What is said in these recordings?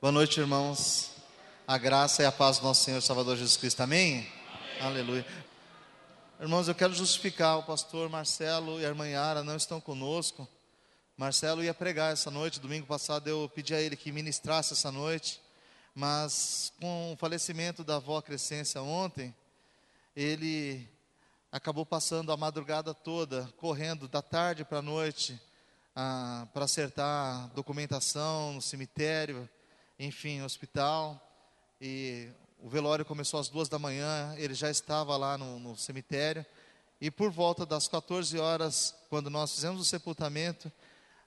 Boa noite, irmãos. A graça e a paz do nosso Senhor Salvador Jesus Cristo. Amém? Amém. Aleluia. Irmãos, eu quero justificar. O pastor Marcelo e a irmã Yara não estão conosco. Marcelo ia pregar essa noite. Domingo passado eu pedi a ele que ministrasse essa noite. Mas com o falecimento da avó Crescência ontem, ele acabou passando a madrugada toda, correndo da tarde para a noite, ah, para acertar documentação no cemitério, enfim, no hospital. E o velório começou às duas da manhã, ele já estava lá no, no cemitério. E por volta das 14 horas, quando nós fizemos o sepultamento,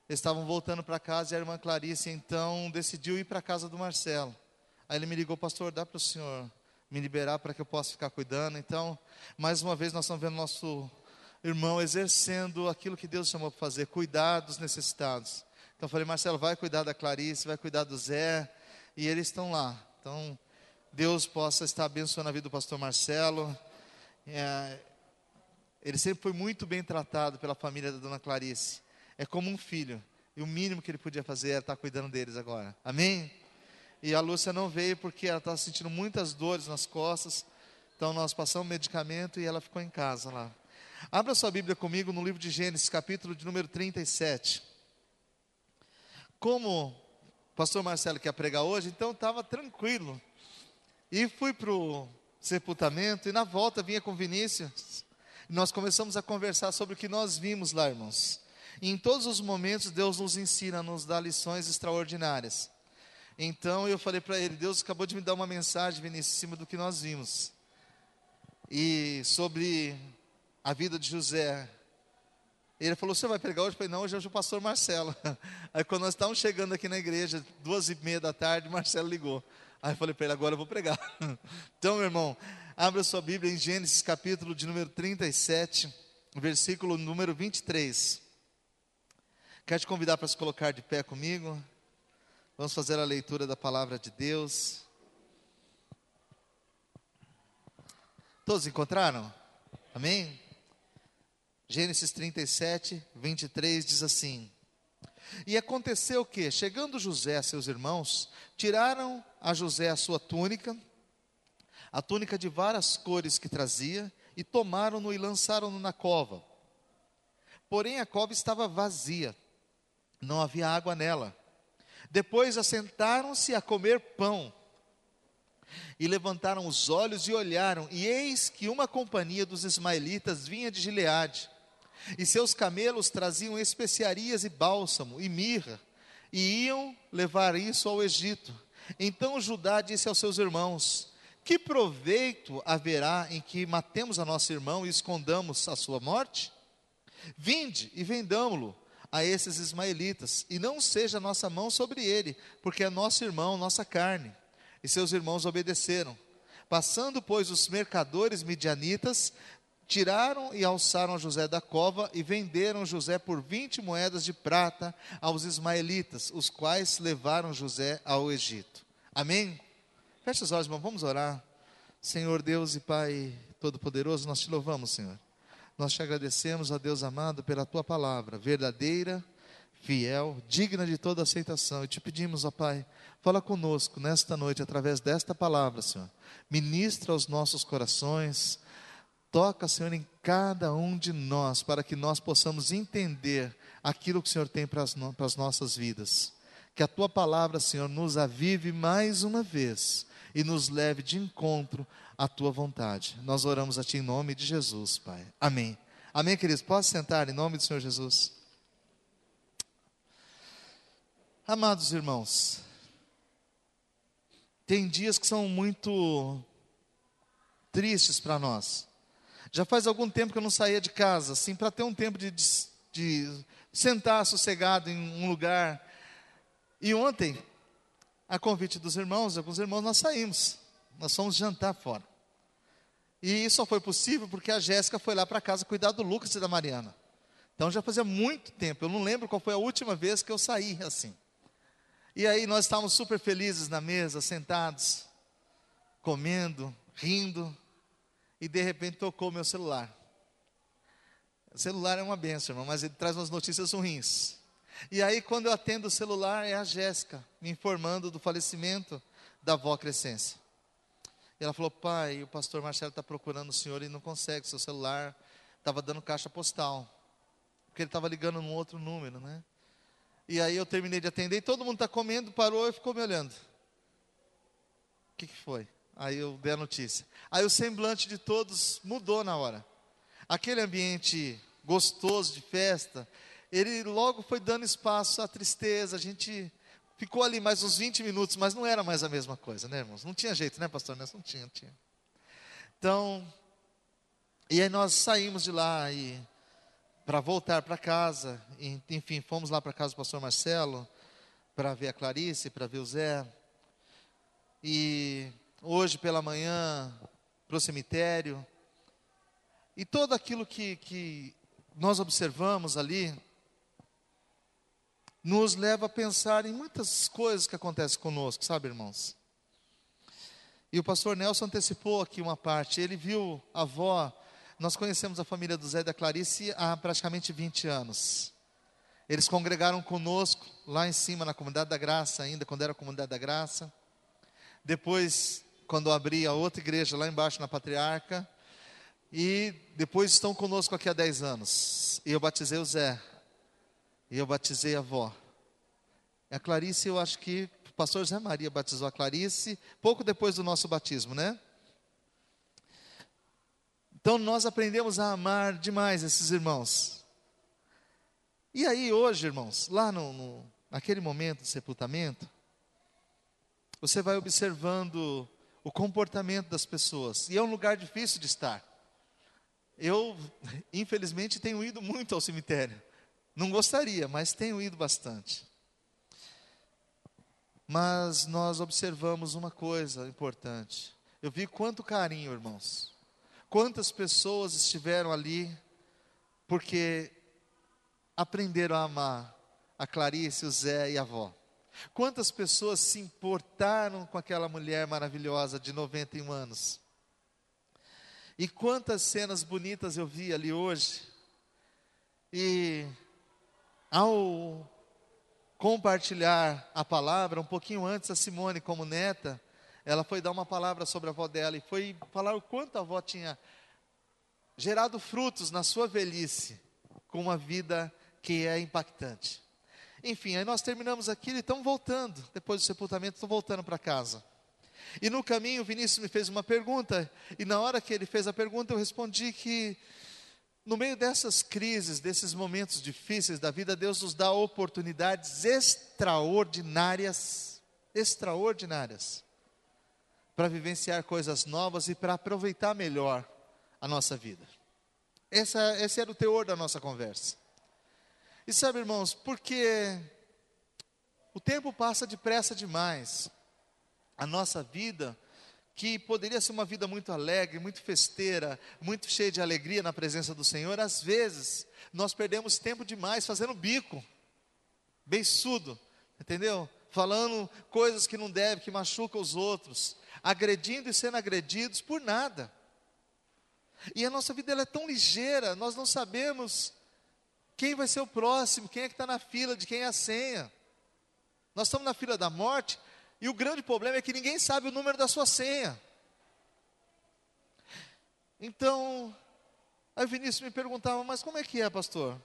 estavam voltando para casa e a irmã Clarice então decidiu ir para a casa do Marcelo. Aí ele me ligou, pastor, dá para o senhor me liberar para que eu possa ficar cuidando. Então, mais uma vez nós estamos vendo nosso irmão exercendo aquilo que Deus chamou para fazer, cuidar dos necessitados. Então eu falei, Marcelo, vai cuidar da Clarice, vai cuidar do Zé, e eles estão lá. Então, Deus possa estar abençoando a vida do pastor Marcelo. É, ele sempre foi muito bem tratado pela família da dona Clarice. É como um filho. E o mínimo que ele podia fazer era estar cuidando deles agora. Amém? E a Lúcia não veio porque ela estava sentindo muitas dores nas costas. Então nós passamos medicamento e ela ficou em casa lá. Abra sua Bíblia comigo no livro de Gênesis, capítulo de número 37. Como pastor Marcelo quer pregar hoje, então estava tranquilo. E fui para o sepultamento e na volta vinha com Vinícius. Nós começamos a conversar sobre o que nós vimos lá, irmãos. E em todos os momentos Deus nos ensina, nos dá lições extraordinárias. Então eu falei para ele, Deus acabou de me dar uma mensagem, Vinícius, em cima do que nós vimos. E sobre a vida de José. Ele falou, você vai pregar hoje? Eu falei, não, hoje é o pastor Marcelo. Aí quando nós estávamos chegando aqui na igreja, duas e meia da tarde, Marcelo ligou. Aí eu falei para ele, agora eu vou pregar. Então, meu irmão, abra sua Bíblia em Gênesis capítulo de número 37, versículo número 23. Quero te convidar para se colocar de pé comigo. Vamos fazer a leitura da palavra de Deus. Todos encontraram? Amém? Gênesis 37, 23 diz assim: E aconteceu que, chegando José a seus irmãos, tiraram a José a sua túnica, a túnica de várias cores que trazia, e tomaram-no e lançaram-no na cova. Porém a cova estava vazia, não havia água nela. Depois assentaram-se a comer pão. E levantaram os olhos e olharam, e eis que uma companhia dos ismaelitas vinha de Gileade e seus camelos traziam especiarias e bálsamo e mirra, e iam levar isso ao Egito. Então Judá disse aos seus irmãos: Que proveito haverá em que matemos a nosso irmão e escondamos a sua morte? Vinde e vendamo-lo a esses ismaelitas, e não seja nossa mão sobre ele, porque é nosso irmão, nossa carne. E seus irmãos obedeceram. Passando, pois, os mercadores midianitas, tiraram e alçaram José da cova e venderam José por vinte moedas de prata aos ismaelitas, os quais levaram José ao Egito. Amém? Feche os olhos, irmão, vamos orar. Senhor Deus e Pai Todo-Poderoso, nós te louvamos, Senhor. Nós te agradecemos, ó Deus amado, pela tua palavra, verdadeira, fiel, digna de toda aceitação. E te pedimos, ó Pai, fala conosco nesta noite através desta palavra, Senhor. Ministra aos nossos corações, Toca, Senhor, em cada um de nós, para que nós possamos entender aquilo que o Senhor tem para as, para as nossas vidas. Que a tua palavra, Senhor, nos avive mais uma vez e nos leve de encontro à tua vontade. Nós oramos a ti em nome de Jesus, Pai. Amém. Amém, queridos. Posso sentar em nome do Senhor Jesus? Amados irmãos, tem dias que são muito tristes para nós. Já faz algum tempo que eu não saía de casa, assim, para ter um tempo de, de, de sentar sossegado em um lugar. E ontem, a convite dos irmãos, alguns irmãos, nós saímos. Nós fomos jantar fora. E isso só foi possível porque a Jéssica foi lá para casa cuidar do Lucas e da Mariana. Então já fazia muito tempo. Eu não lembro qual foi a última vez que eu saí assim. E aí nós estávamos super felizes na mesa, sentados, comendo, rindo e de repente tocou meu celular. O celular é uma benção, irmão, mas ele traz umas notícias ruins. E aí, quando eu atendo o celular, é a Jéssica me informando do falecimento da avó Crescência. E ela falou: pai, o pastor Marcelo está procurando o senhor e não consegue, seu celular estava dando caixa postal. Porque ele estava ligando num outro número, né? E aí eu terminei de atender e todo mundo está comendo, parou e ficou me olhando. O que, que foi? Aí eu dei a notícia. Aí o semblante de todos mudou na hora. Aquele ambiente gostoso de festa, ele logo foi dando espaço à tristeza. A gente ficou ali mais uns 20 minutos, mas não era mais a mesma coisa, né, irmãos? Não tinha jeito, né, pastor? Não tinha, não tinha. Então, e aí nós saímos de lá e para voltar para casa, e, enfim, fomos lá para casa do pastor Marcelo para ver a Clarice, para ver o Zé. E hoje pela manhã para o cemitério. E todo aquilo que, que nós observamos ali nos leva a pensar em muitas coisas que acontecem conosco, sabe, irmãos? E o pastor Nelson antecipou aqui uma parte. Ele viu a avó. Nós conhecemos a família do Zé e da Clarice há praticamente 20 anos. Eles congregaram conosco lá em cima na Comunidade da Graça, ainda quando era a Comunidade da Graça. Depois, quando abri a outra igreja lá embaixo na Patriarca. E depois estão conosco aqui há 10 anos. E eu batizei o Zé. E eu batizei a avó. A Clarice, eu acho que o pastor Zé Maria batizou a Clarice pouco depois do nosso batismo, né? Então nós aprendemos a amar demais esses irmãos. E aí hoje, irmãos, lá no, no naquele momento de sepultamento, você vai observando o comportamento das pessoas. E é um lugar difícil de estar. Eu, infelizmente, tenho ido muito ao cemitério. Não gostaria, mas tenho ido bastante. Mas nós observamos uma coisa importante. Eu vi quanto carinho, irmãos. Quantas pessoas estiveram ali porque aprenderam a amar a Clarice, o Zé e a avó. Quantas pessoas se importaram com aquela mulher maravilhosa de 91 anos? E quantas cenas bonitas eu vi ali hoje. E ao compartilhar a palavra, um pouquinho antes, a Simone, como neta, ela foi dar uma palavra sobre a avó dela e foi falar o quanto a avó tinha gerado frutos na sua velhice, com uma vida que é impactante. Enfim, aí nós terminamos aquilo e estamos voltando, depois do sepultamento, estou voltando para casa. E no caminho, Vinícius me fez uma pergunta, e na hora que ele fez a pergunta, eu respondi que no meio dessas crises, desses momentos difíceis da vida, Deus nos dá oportunidades extraordinárias, extraordinárias, para vivenciar coisas novas e para aproveitar melhor a nossa vida. Essa, esse era o teor da nossa conversa. E sabe, irmãos, porque o tempo passa depressa demais a nossa vida, que poderia ser uma vida muito alegre, muito festeira, muito cheia de alegria na presença do Senhor, às vezes nós perdemos tempo demais fazendo bico, beiçudo, entendeu? Falando coisas que não deve, que machucam os outros, agredindo e sendo agredidos por nada. E a nossa vida ela é tão ligeira, nós não sabemos quem vai ser o próximo, quem é que está na fila, de quem é a senha. Nós estamos na fila da morte, e o grande problema é que ninguém sabe o número da sua senha. Então, aí Vinícius me perguntava, mas como é que é, pastor?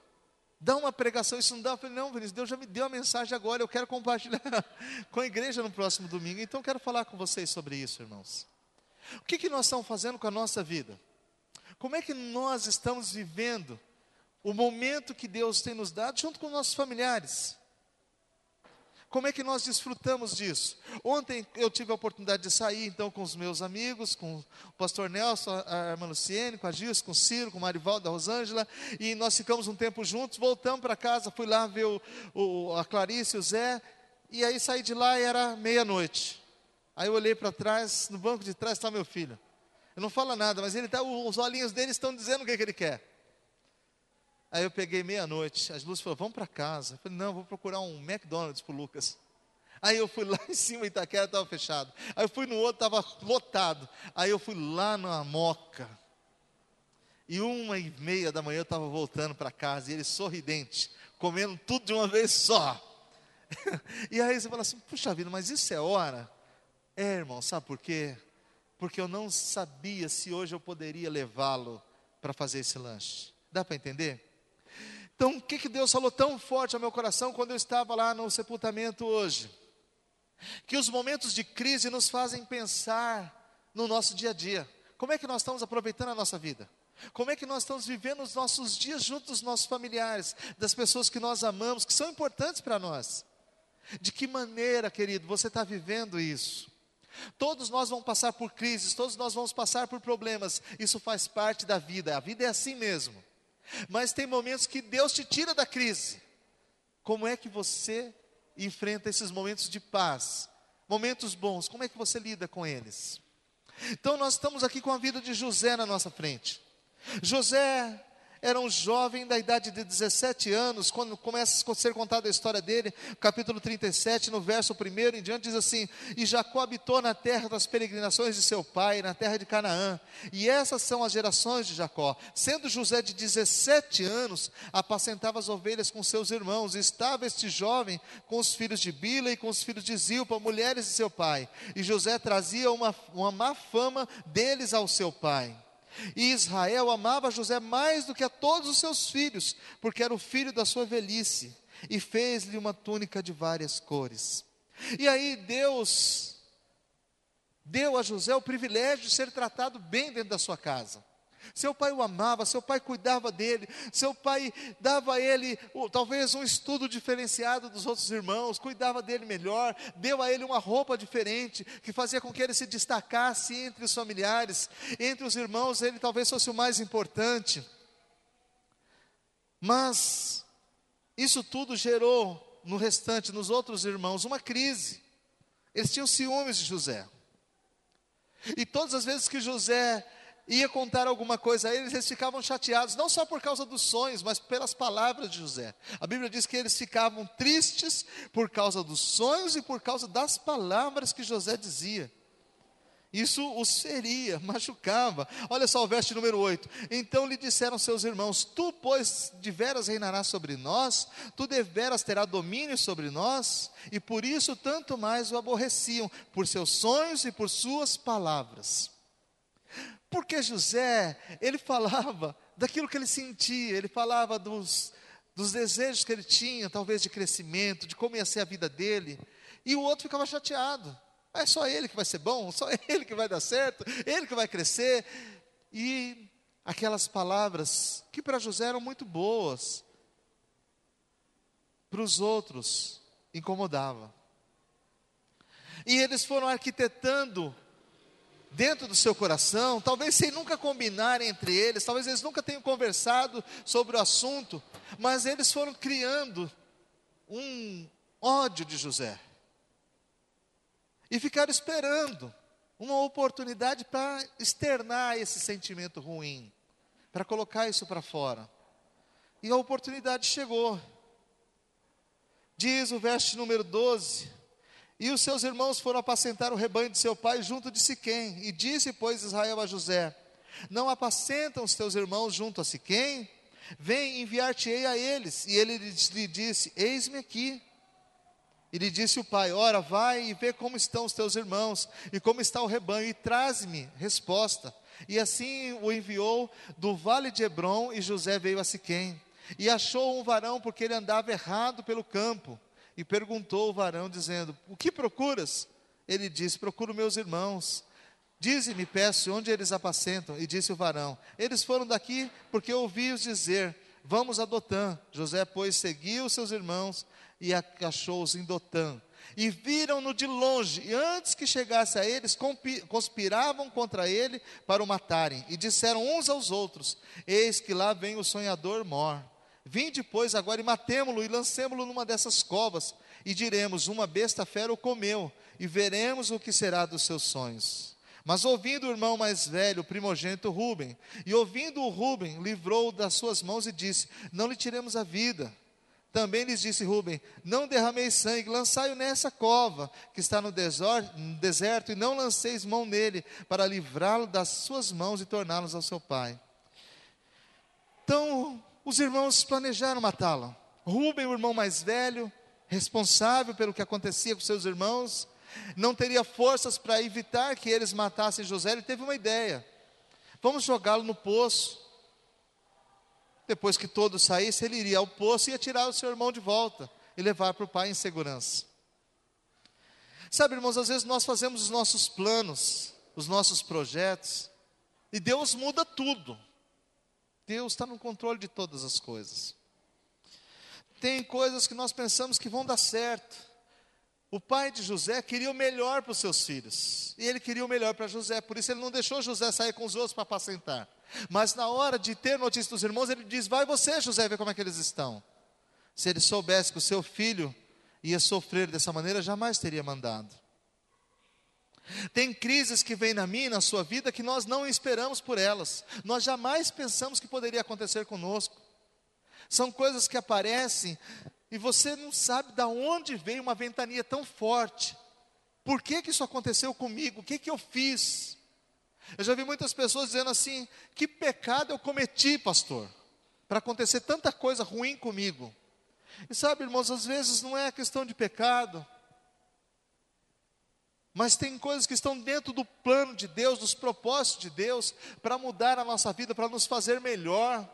Dá uma pregação, isso não dá? Eu falei, não, Vinícius, Deus já me deu a mensagem agora, eu quero compartilhar com a igreja no próximo domingo. Então, quero falar com vocês sobre isso, irmãos. O que, que nós estamos fazendo com a nossa vida? Como é que nós estamos vivendo o momento que Deus tem nos dado junto com nossos familiares? Como é que nós desfrutamos disso? Ontem eu tive a oportunidade de sair então com os meus amigos, com o pastor Nelson, a irmã Luciene, com a Gilson, com o Ciro, com o Marivaldo, a Rosângela, e nós ficamos um tempo juntos, voltamos para casa, fui lá ver o, o, a Clarice o Zé, e aí saí de lá e era meia-noite. Aí eu olhei para trás, no banco de trás está meu filho. Eu não falo nada, mas ele tá, os olhinhos dele estão dizendo o que, que ele quer. Aí eu peguei meia-noite, as luzes falaram, vamos para casa. Eu falei, não, vou procurar um McDonald's para o Lucas. Aí eu fui lá em cima, Itaquera estava fechado. Aí eu fui no outro, estava lotado. Aí eu fui lá na Moca. E uma e meia da manhã eu estava voltando para casa, e ele sorridente, comendo tudo de uma vez só. e aí você fala assim: puxa vida, mas isso é hora? É, irmão, sabe por quê? Porque eu não sabia se hoje eu poderia levá-lo para fazer esse lanche. Dá para entender? Então, o que, que Deus falou tão forte ao meu coração quando eu estava lá no sepultamento hoje? Que os momentos de crise nos fazem pensar no nosso dia a dia. Como é que nós estamos aproveitando a nossa vida? Como é que nós estamos vivendo os nossos dias junto dos nossos familiares, das pessoas que nós amamos, que são importantes para nós? De que maneira, querido, você está vivendo isso? Todos nós vamos passar por crises, todos nós vamos passar por problemas, isso faz parte da vida, a vida é assim mesmo. Mas tem momentos que Deus te tira da crise. Como é que você enfrenta esses momentos de paz, momentos bons? Como é que você lida com eles? Então nós estamos aqui com a vida de José na nossa frente. José era um jovem da idade de 17 anos, quando começa a ser contada a história dele, capítulo 37, no verso 1 em diante, diz assim: E Jacó habitou na terra das peregrinações de seu pai, na terra de Canaã. E essas são as gerações de Jacó. Sendo José de 17 anos, apacentava as ovelhas com seus irmãos, e estava este jovem com os filhos de Bila e com os filhos de Zilpa, mulheres de seu pai. E José trazia uma, uma má fama deles ao seu pai. E Israel amava José mais do que a todos os seus filhos, porque era o filho da sua velhice, e fez-lhe uma túnica de várias cores. E aí Deus deu a José o privilégio de ser tratado bem dentro da sua casa. Seu pai o amava, seu pai cuidava dele, seu pai dava a ele talvez um estudo diferenciado dos outros irmãos, cuidava dele melhor, deu a ele uma roupa diferente, que fazia com que ele se destacasse entre os familiares, entre os irmãos, ele talvez fosse o mais importante. Mas isso tudo gerou no restante, nos outros irmãos, uma crise. Eles tinham ciúmes de José. E todas as vezes que José ia contar alguma coisa a eles, eles ficavam chateados, não só por causa dos sonhos, mas pelas palavras de José. A Bíblia diz que eles ficavam tristes por causa dos sonhos e por causa das palavras que José dizia. Isso os feria, machucava. Olha só o verso número 8. Então lhe disseram seus irmãos: Tu, pois, deveras reinarás sobre nós, tu deveras terá domínio sobre nós, e por isso tanto mais o aborreciam, por seus sonhos e por suas palavras. Porque José, ele falava daquilo que ele sentia, ele falava dos, dos desejos que ele tinha, talvez de crescimento, de como ia ser a vida dele, e o outro ficava chateado. É só ele que vai ser bom, só ele que vai dar certo, ele que vai crescer. E aquelas palavras que para José eram muito boas, para os outros incomodava. E eles foram arquitetando dentro do seu coração, talvez sem nunca combinar entre eles, talvez eles nunca tenham conversado sobre o assunto, mas eles foram criando um ódio de José. E ficaram esperando uma oportunidade para externar esse sentimento ruim, para colocar isso para fora. E a oportunidade chegou. Diz o verso número 12: e os seus irmãos foram apacentar o rebanho de seu pai junto de Siquém. E disse, pois, Israel a José: Não apacentam os teus irmãos junto a Siquém? Vem, enviar-te-ei a eles. E ele lhe disse: Eis-me aqui. E lhe disse o pai: Ora, vai e vê como estão os teus irmãos, e como está o rebanho, e traz-me resposta. E assim o enviou do vale de Hebron, e José veio a Siquém. E achou um varão, porque ele andava errado pelo campo e perguntou o varão, dizendo: O que procuras? Ele disse: Procuro meus irmãos. Dize-me, peço, onde eles apacentam? E disse o varão: Eles foram daqui porque ouvi-os dizer: Vamos a Dotã. José, pois, seguiu seus irmãos e achou-os em Dotã. E viram-no de longe, e antes que chegasse a eles, conspiravam contra ele para o matarem. E disseram uns aos outros: Eis que lá vem o sonhador mor. Vinde, pois, agora e matemo-lo e lancemo-lo numa dessas covas, e diremos: Uma besta fera o comeu, e veremos o que será dos seus sonhos. Mas ouvindo o irmão mais velho, o primogênito Ruben, e ouvindo o Ruben, livrou-o das suas mãos e disse: Não lhe tiremos a vida. Também lhes disse Ruben: Não derrameis sangue, lançai-o nessa cova que está no deserto, e não lanceis mão nele, para livrá-lo das suas mãos e torná-los ao seu pai. Então os irmãos planejaram matá-lo. Rubem, o irmão mais velho, responsável pelo que acontecia com seus irmãos, não teria forças para evitar que eles matassem José, ele teve uma ideia: vamos jogá-lo no poço. Depois que todos saíssem, ele iria ao poço e ia tirar o seu irmão de volta e levar para o pai em segurança. Sabe, irmãos, às vezes nós fazemos os nossos planos, os nossos projetos, e Deus muda tudo. Deus está no controle de todas as coisas. Tem coisas que nós pensamos que vão dar certo. O pai de José queria o melhor para os seus filhos, e ele queria o melhor para José, por isso ele não deixou José sair com os outros para apacentar. Mas na hora de ter notícia dos irmãos, ele diz: Vai você, José, ver como é que eles estão. Se ele soubesse que o seu filho ia sofrer dessa maneira, jamais teria mandado. Tem crises que vêm na minha e na sua vida que nós não esperamos por elas, nós jamais pensamos que poderia acontecer conosco. São coisas que aparecem e você não sabe de onde veio uma ventania tão forte. Por que, que isso aconteceu comigo? O que, que eu fiz? Eu já vi muitas pessoas dizendo assim: que pecado eu cometi, pastor, para acontecer tanta coisa ruim comigo. E sabe, irmãos, às vezes não é questão de pecado, mas tem coisas que estão dentro do plano de Deus, dos propósitos de Deus, para mudar a nossa vida, para nos fazer melhor,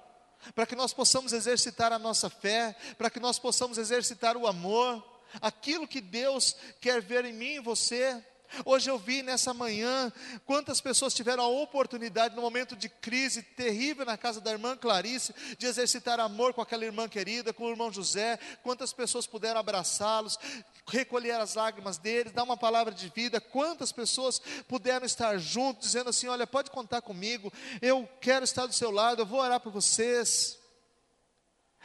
para que nós possamos exercitar a nossa fé, para que nós possamos exercitar o amor, aquilo que Deus quer ver em mim e você. Hoje eu vi nessa manhã quantas pessoas tiveram a oportunidade, no momento de crise terrível na casa da irmã Clarice, de exercitar amor com aquela irmã querida, com o irmão José. Quantas pessoas puderam abraçá-los, recolher as lágrimas deles, dar uma palavra de vida. Quantas pessoas puderam estar juntos, dizendo assim: Olha, pode contar comigo, eu quero estar do seu lado, eu vou orar por vocês.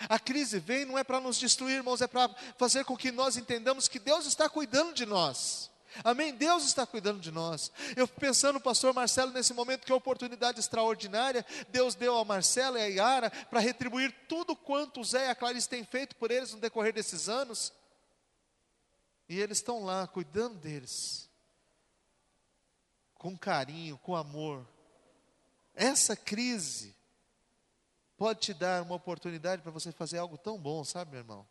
A crise vem não é para nos destruir, irmãos, é para fazer com que nós entendamos que Deus está cuidando de nós. Amém? Deus está cuidando de nós. Eu pensando pastor Marcelo nesse momento, que oportunidade extraordinária Deus deu ao Marcelo e à Yara para retribuir tudo quanto o Zé e a Clarice têm feito por eles no decorrer desses anos. E eles estão lá cuidando deles, com carinho, com amor. Essa crise pode te dar uma oportunidade para você fazer algo tão bom, sabe, meu irmão?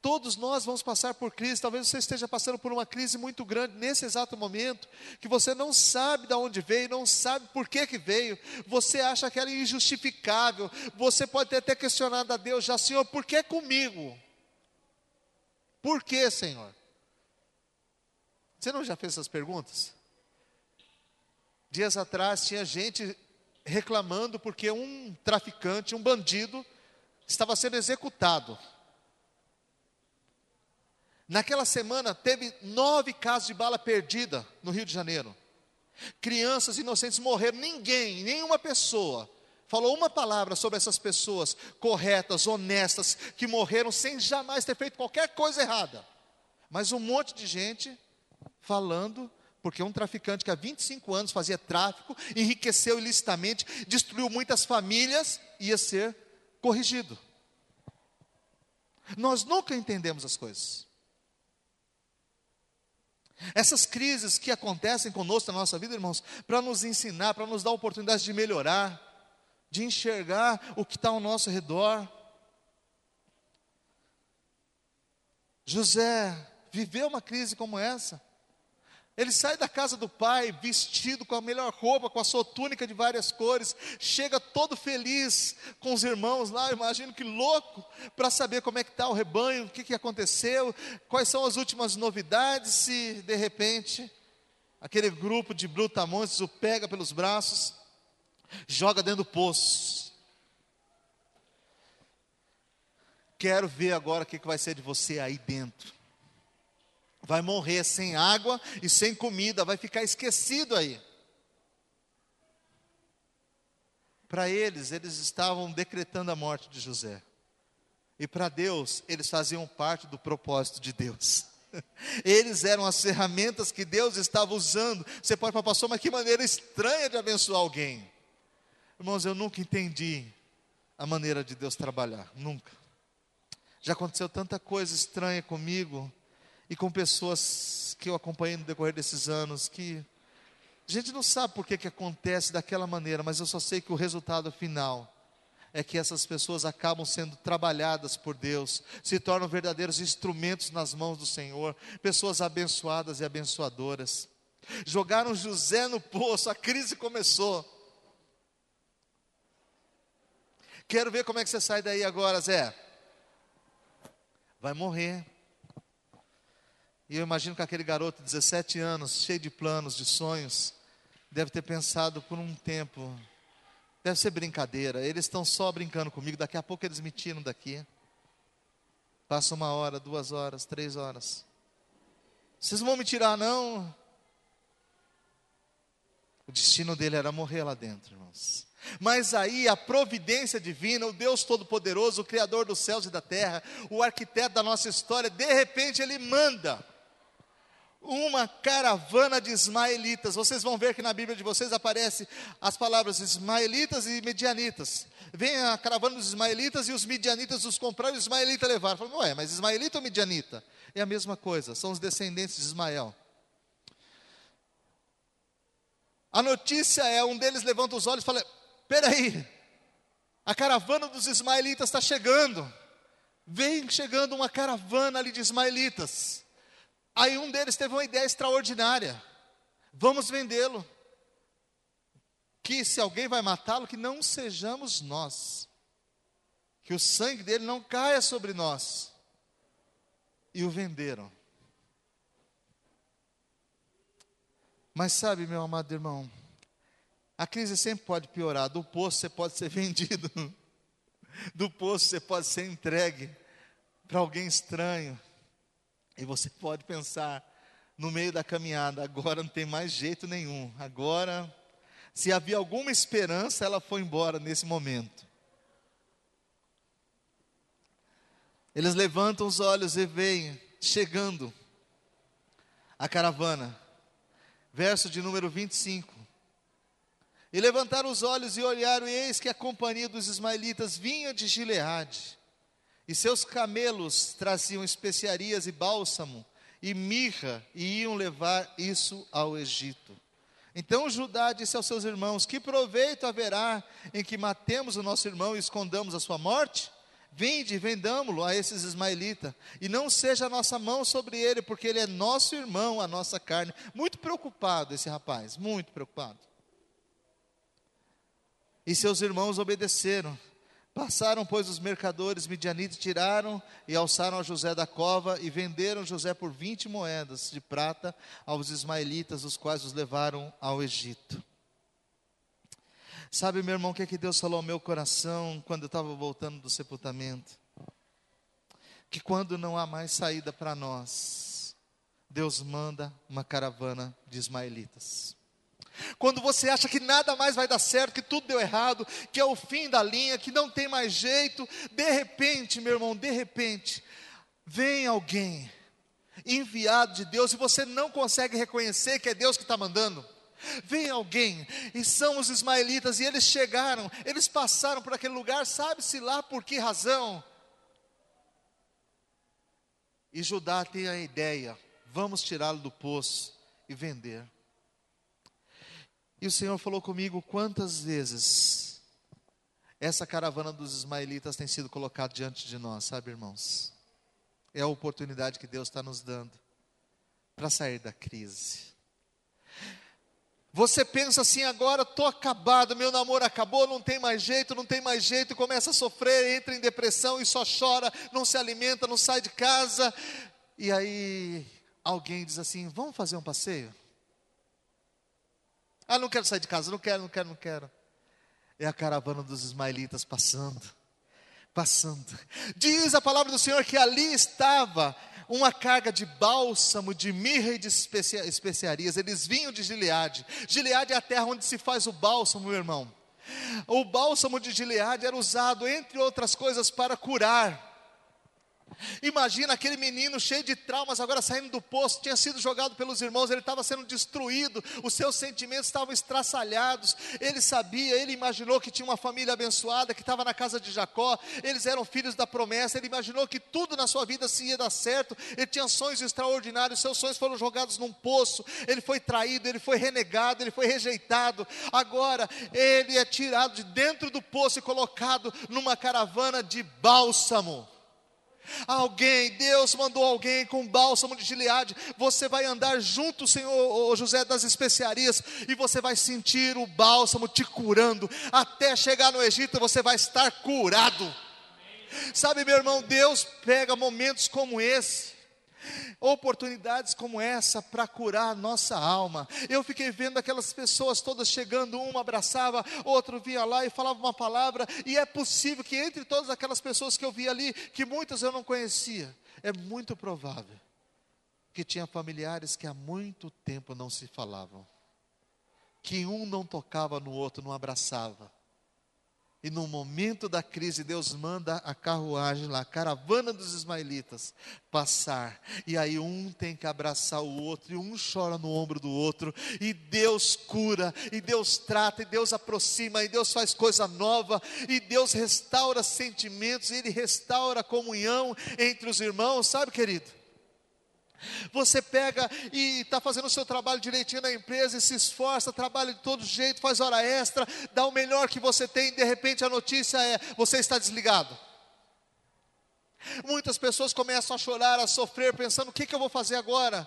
Todos nós vamos passar por crise. Talvez você esteja passando por uma crise muito grande nesse exato momento, que você não sabe de onde veio, não sabe por que, que veio. Você acha que era injustificável. Você pode ter até questionado a Deus já, Senhor, por que comigo? Por que, Senhor? Você não já fez essas perguntas? Dias atrás tinha gente reclamando porque um traficante, um bandido, estava sendo executado. Naquela semana teve nove casos de bala perdida no Rio de Janeiro. Crianças inocentes morreram, ninguém, nenhuma pessoa falou uma palavra sobre essas pessoas corretas, honestas, que morreram sem jamais ter feito qualquer coisa errada. Mas um monte de gente falando, porque um traficante que há 25 anos fazia tráfico, enriqueceu ilicitamente, destruiu muitas famílias, ia ser corrigido. Nós nunca entendemos as coisas. Essas crises que acontecem conosco na nossa vida, irmãos, para nos ensinar, para nos dar oportunidade de melhorar, de enxergar o que está ao nosso redor. José viveu uma crise como essa. Ele sai da casa do pai, vestido com a melhor roupa, com a sua túnica de várias cores, chega todo feliz com os irmãos lá, imagino que louco, para saber como é que está o rebanho, o que, que aconteceu, quais são as últimas novidades, se de repente aquele grupo de brutamontes o pega pelos braços, joga dentro do poço. Quero ver agora o que, que vai ser de você aí dentro vai morrer sem água e sem comida, vai ficar esquecido aí. Para eles, eles estavam decretando a morte de José. E para Deus, eles faziam parte do propósito de Deus. Eles eram as ferramentas que Deus estava usando. Você pode falar, pastor, mas que maneira estranha de abençoar alguém. Irmãos, eu nunca entendi a maneira de Deus trabalhar, nunca. Já aconteceu tanta coisa estranha comigo e com pessoas que eu acompanhei no decorrer desses anos, que a gente não sabe por que, que acontece daquela maneira, mas eu só sei que o resultado final é que essas pessoas acabam sendo trabalhadas por Deus, se tornam verdadeiros instrumentos nas mãos do Senhor, pessoas abençoadas e abençoadoras. Jogaram José no poço, a crise começou. Quero ver como é que você sai daí agora, Zé. Vai morrer. E eu imagino que aquele garoto de 17 anos, cheio de planos, de sonhos, deve ter pensado por um tempo, deve ser brincadeira, eles estão só brincando comigo, daqui a pouco eles me tiram daqui. Passa uma hora, duas horas, três horas. Vocês não vão me tirar, não? O destino dele era morrer lá dentro, irmãos. Mas aí a providência divina, o Deus Todo-Poderoso, o Criador dos céus e da terra, o arquiteto da nossa história, de repente ele manda uma caravana de ismaelitas. Vocês vão ver que na Bíblia de vocês aparece as palavras ismaelitas e medianitas. Vem a caravana dos ismaelitas e os medianitas os compraram e os ismaelitas levaram. Falaram, ué, mas ismaelita ou medianita? É a mesma coisa, são os descendentes de Ismael. A notícia é, um deles levanta os olhos e fala, peraí, a caravana dos ismaelitas está chegando. Vem chegando uma caravana ali de ismaelitas. Aí um deles teve uma ideia extraordinária: vamos vendê-lo. Que se alguém vai matá-lo, que não sejamos nós, que o sangue dele não caia sobre nós. E o venderam. Mas sabe, meu amado irmão, a crise sempre pode piorar. Do poço você pode ser vendido, do poço você pode ser entregue para alguém estranho. E você pode pensar no meio da caminhada, agora não tem mais jeito nenhum. Agora, se havia alguma esperança, ela foi embora nesse momento. Eles levantam os olhos e veem chegando a caravana. Verso de número 25. E levantaram os olhos e olharam, e eis que a companhia dos ismaelitas vinha de Gileade e seus camelos traziam especiarias e bálsamo e mirra e iam levar isso ao Egito. Então Judá disse aos seus irmãos: Que proveito haverá em que matemos o nosso irmão e escondamos a sua morte? Vinde, vendamo-lo a esses ismaelitas, e não seja a nossa mão sobre ele, porque ele é nosso irmão, a nossa carne. Muito preocupado esse rapaz, muito preocupado. E seus irmãos obedeceram. Passaram, pois, os mercadores midianitas, tiraram e alçaram a José da cova e venderam José por vinte moedas de prata aos ismaelitas, os quais os levaram ao Egito. Sabe, meu irmão, o que é que Deus falou ao meu coração quando eu estava voltando do sepultamento? Que quando não há mais saída para nós, Deus manda uma caravana de ismaelitas. Quando você acha que nada mais vai dar certo, que tudo deu errado, que é o fim da linha, que não tem mais jeito, de repente, meu irmão, de repente, vem alguém enviado de Deus e você não consegue reconhecer que é Deus que está mandando. Vem alguém, e são os ismaelitas, e eles chegaram, eles passaram por aquele lugar, sabe-se lá por que razão. E Judá tem a ideia: vamos tirá-lo do poço e vender. E o Senhor falou comigo quantas vezes essa caravana dos ismaelitas tem sido colocada diante de nós, sabe, irmãos? É a oportunidade que Deus está nos dando para sair da crise. Você pensa assim, agora estou acabado, meu namoro acabou, não tem mais jeito, não tem mais jeito, começa a sofrer, entra em depressão e só chora, não se alimenta, não sai de casa. E aí alguém diz assim: vamos fazer um passeio? Ah, não quero sair de casa, não quero, não quero, não quero. É a caravana dos ismaelitas passando, passando. Diz a palavra do Senhor que ali estava uma carga de bálsamo, de mirra e de especiarias. Eles vinham de Gileade. Gileade é a terra onde se faz o bálsamo, meu irmão. O bálsamo de Gileade era usado, entre outras coisas, para curar Imagina aquele menino cheio de traumas, agora saindo do poço, tinha sido jogado pelos irmãos, ele estava sendo destruído, os seus sentimentos estavam estraçalhados. Ele sabia, ele imaginou que tinha uma família abençoada, que estava na casa de Jacó, eles eram filhos da promessa, ele imaginou que tudo na sua vida se ia dar certo, ele tinha sonhos extraordinários, seus sonhos foram jogados num poço, ele foi traído, ele foi renegado, ele foi rejeitado. Agora ele é tirado de dentro do poço e colocado numa caravana de bálsamo. Alguém, Deus mandou alguém com bálsamo de Gileade. Você vai andar junto, Senhor José das especiarias, e você vai sentir o bálsamo te curando. Até chegar no Egito, você vai estar curado. Sabe, meu irmão, Deus pega momentos como esse oportunidades como essa para curar a nossa alma. Eu fiquei vendo aquelas pessoas todas chegando, uma abraçava, outro vinha lá e falava uma palavra, e é possível que entre todas aquelas pessoas que eu vi ali, que muitas eu não conhecia, é muito provável que tinha familiares que há muito tempo não se falavam, que um não tocava no outro, não abraçava e no momento da crise, Deus manda a carruagem lá, a caravana dos ismaelitas, passar. E aí um tem que abraçar o outro, e um chora no ombro do outro. E Deus cura, e Deus trata, e Deus aproxima, e Deus faz coisa nova, e Deus restaura sentimentos, e Ele restaura a comunhão entre os irmãos, sabe, querido? Você pega e está fazendo o seu trabalho direitinho na empresa e se esforça, trabalha de todo jeito, faz hora extra, dá o melhor que você tem, e de repente a notícia é: você está desligado. Muitas pessoas começam a chorar, a sofrer, pensando: o que, que eu vou fazer agora?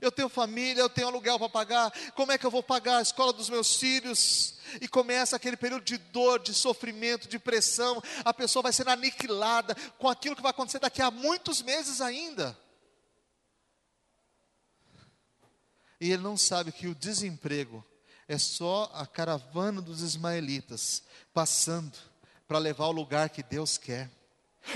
Eu tenho família, eu tenho aluguel para pagar, como é que eu vou pagar a escola dos meus filhos? E começa aquele período de dor, de sofrimento, de pressão, a pessoa vai sendo aniquilada com aquilo que vai acontecer daqui a muitos meses ainda. E ele não sabe que o desemprego é só a caravana dos ismaelitas passando para levar ao lugar que Deus quer.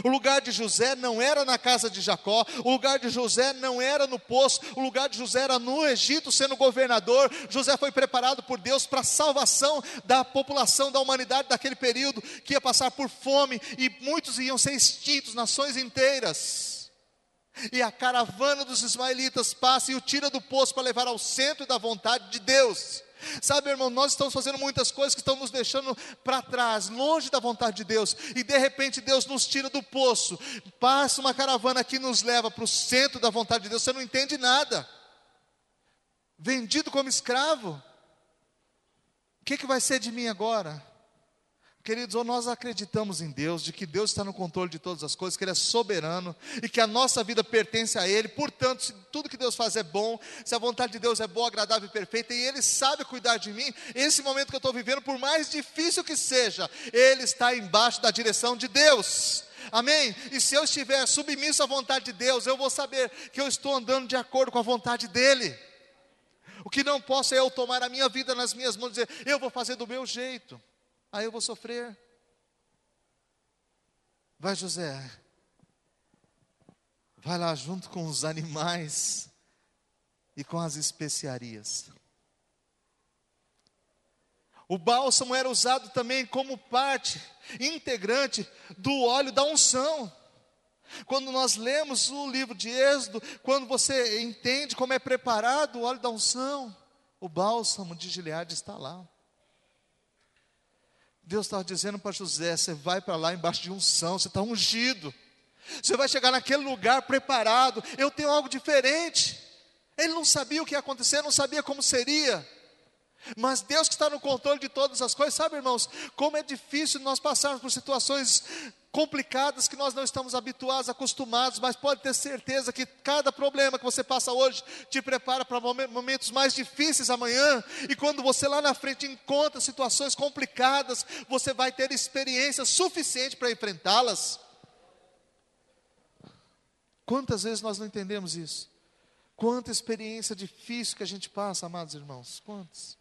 O lugar de José não era na casa de Jacó, o lugar de José não era no poço, o lugar de José era no Egito, sendo governador. José foi preparado por Deus para a salvação da população da humanidade daquele período, que ia passar por fome e muitos iam ser extintos, nações inteiras. E a caravana dos ismaelitas passa e o tira do poço para levar ao centro da vontade de Deus. Sabe, irmão, nós estamos fazendo muitas coisas que estão nos deixando para trás, longe da vontade de Deus, e de repente Deus nos tira do poço, passa uma caravana que nos leva para o centro da vontade de Deus, você não entende nada, vendido como escravo, o que, que vai ser de mim agora? Queridos, ou nós acreditamos em Deus, de que Deus está no controle de todas as coisas, que Ele é soberano e que a nossa vida pertence a Ele, portanto, se tudo que Deus faz é bom, se a vontade de Deus é boa, agradável e perfeita, e Ele sabe cuidar de mim, esse momento que eu estou vivendo, por mais difícil que seja, Ele está embaixo da direção de Deus. Amém? E se eu estiver submisso à vontade de Deus, eu vou saber que eu estou andando de acordo com a vontade dEle. O que não posso é eu tomar a minha vida nas minhas mãos e dizer, eu vou fazer do meu jeito aí eu vou sofrer. Vai, José, vai lá junto com os animais e com as especiarias. O bálsamo era usado também como parte integrante do óleo da unção. Quando nós lemos o livro de Êxodo, quando você entende como é preparado o óleo da unção, o bálsamo de Gileade está lá. Deus estava dizendo para José: você vai para lá embaixo de unção, você está ungido. Você vai chegar naquele lugar preparado. Eu tenho algo diferente. Ele não sabia o que ia acontecer, não sabia como seria. Mas Deus que está no controle de todas as coisas, sabe, irmãos, como é difícil nós passarmos por situações complicadas que nós não estamos habituados, acostumados, mas pode ter certeza que cada problema que você passa hoje te prepara para momentos mais difíceis amanhã, e quando você lá na frente encontra situações complicadas, você vai ter experiência suficiente para enfrentá-las. Quantas vezes nós não entendemos isso? Quanta experiência difícil que a gente passa, amados irmãos, quantas?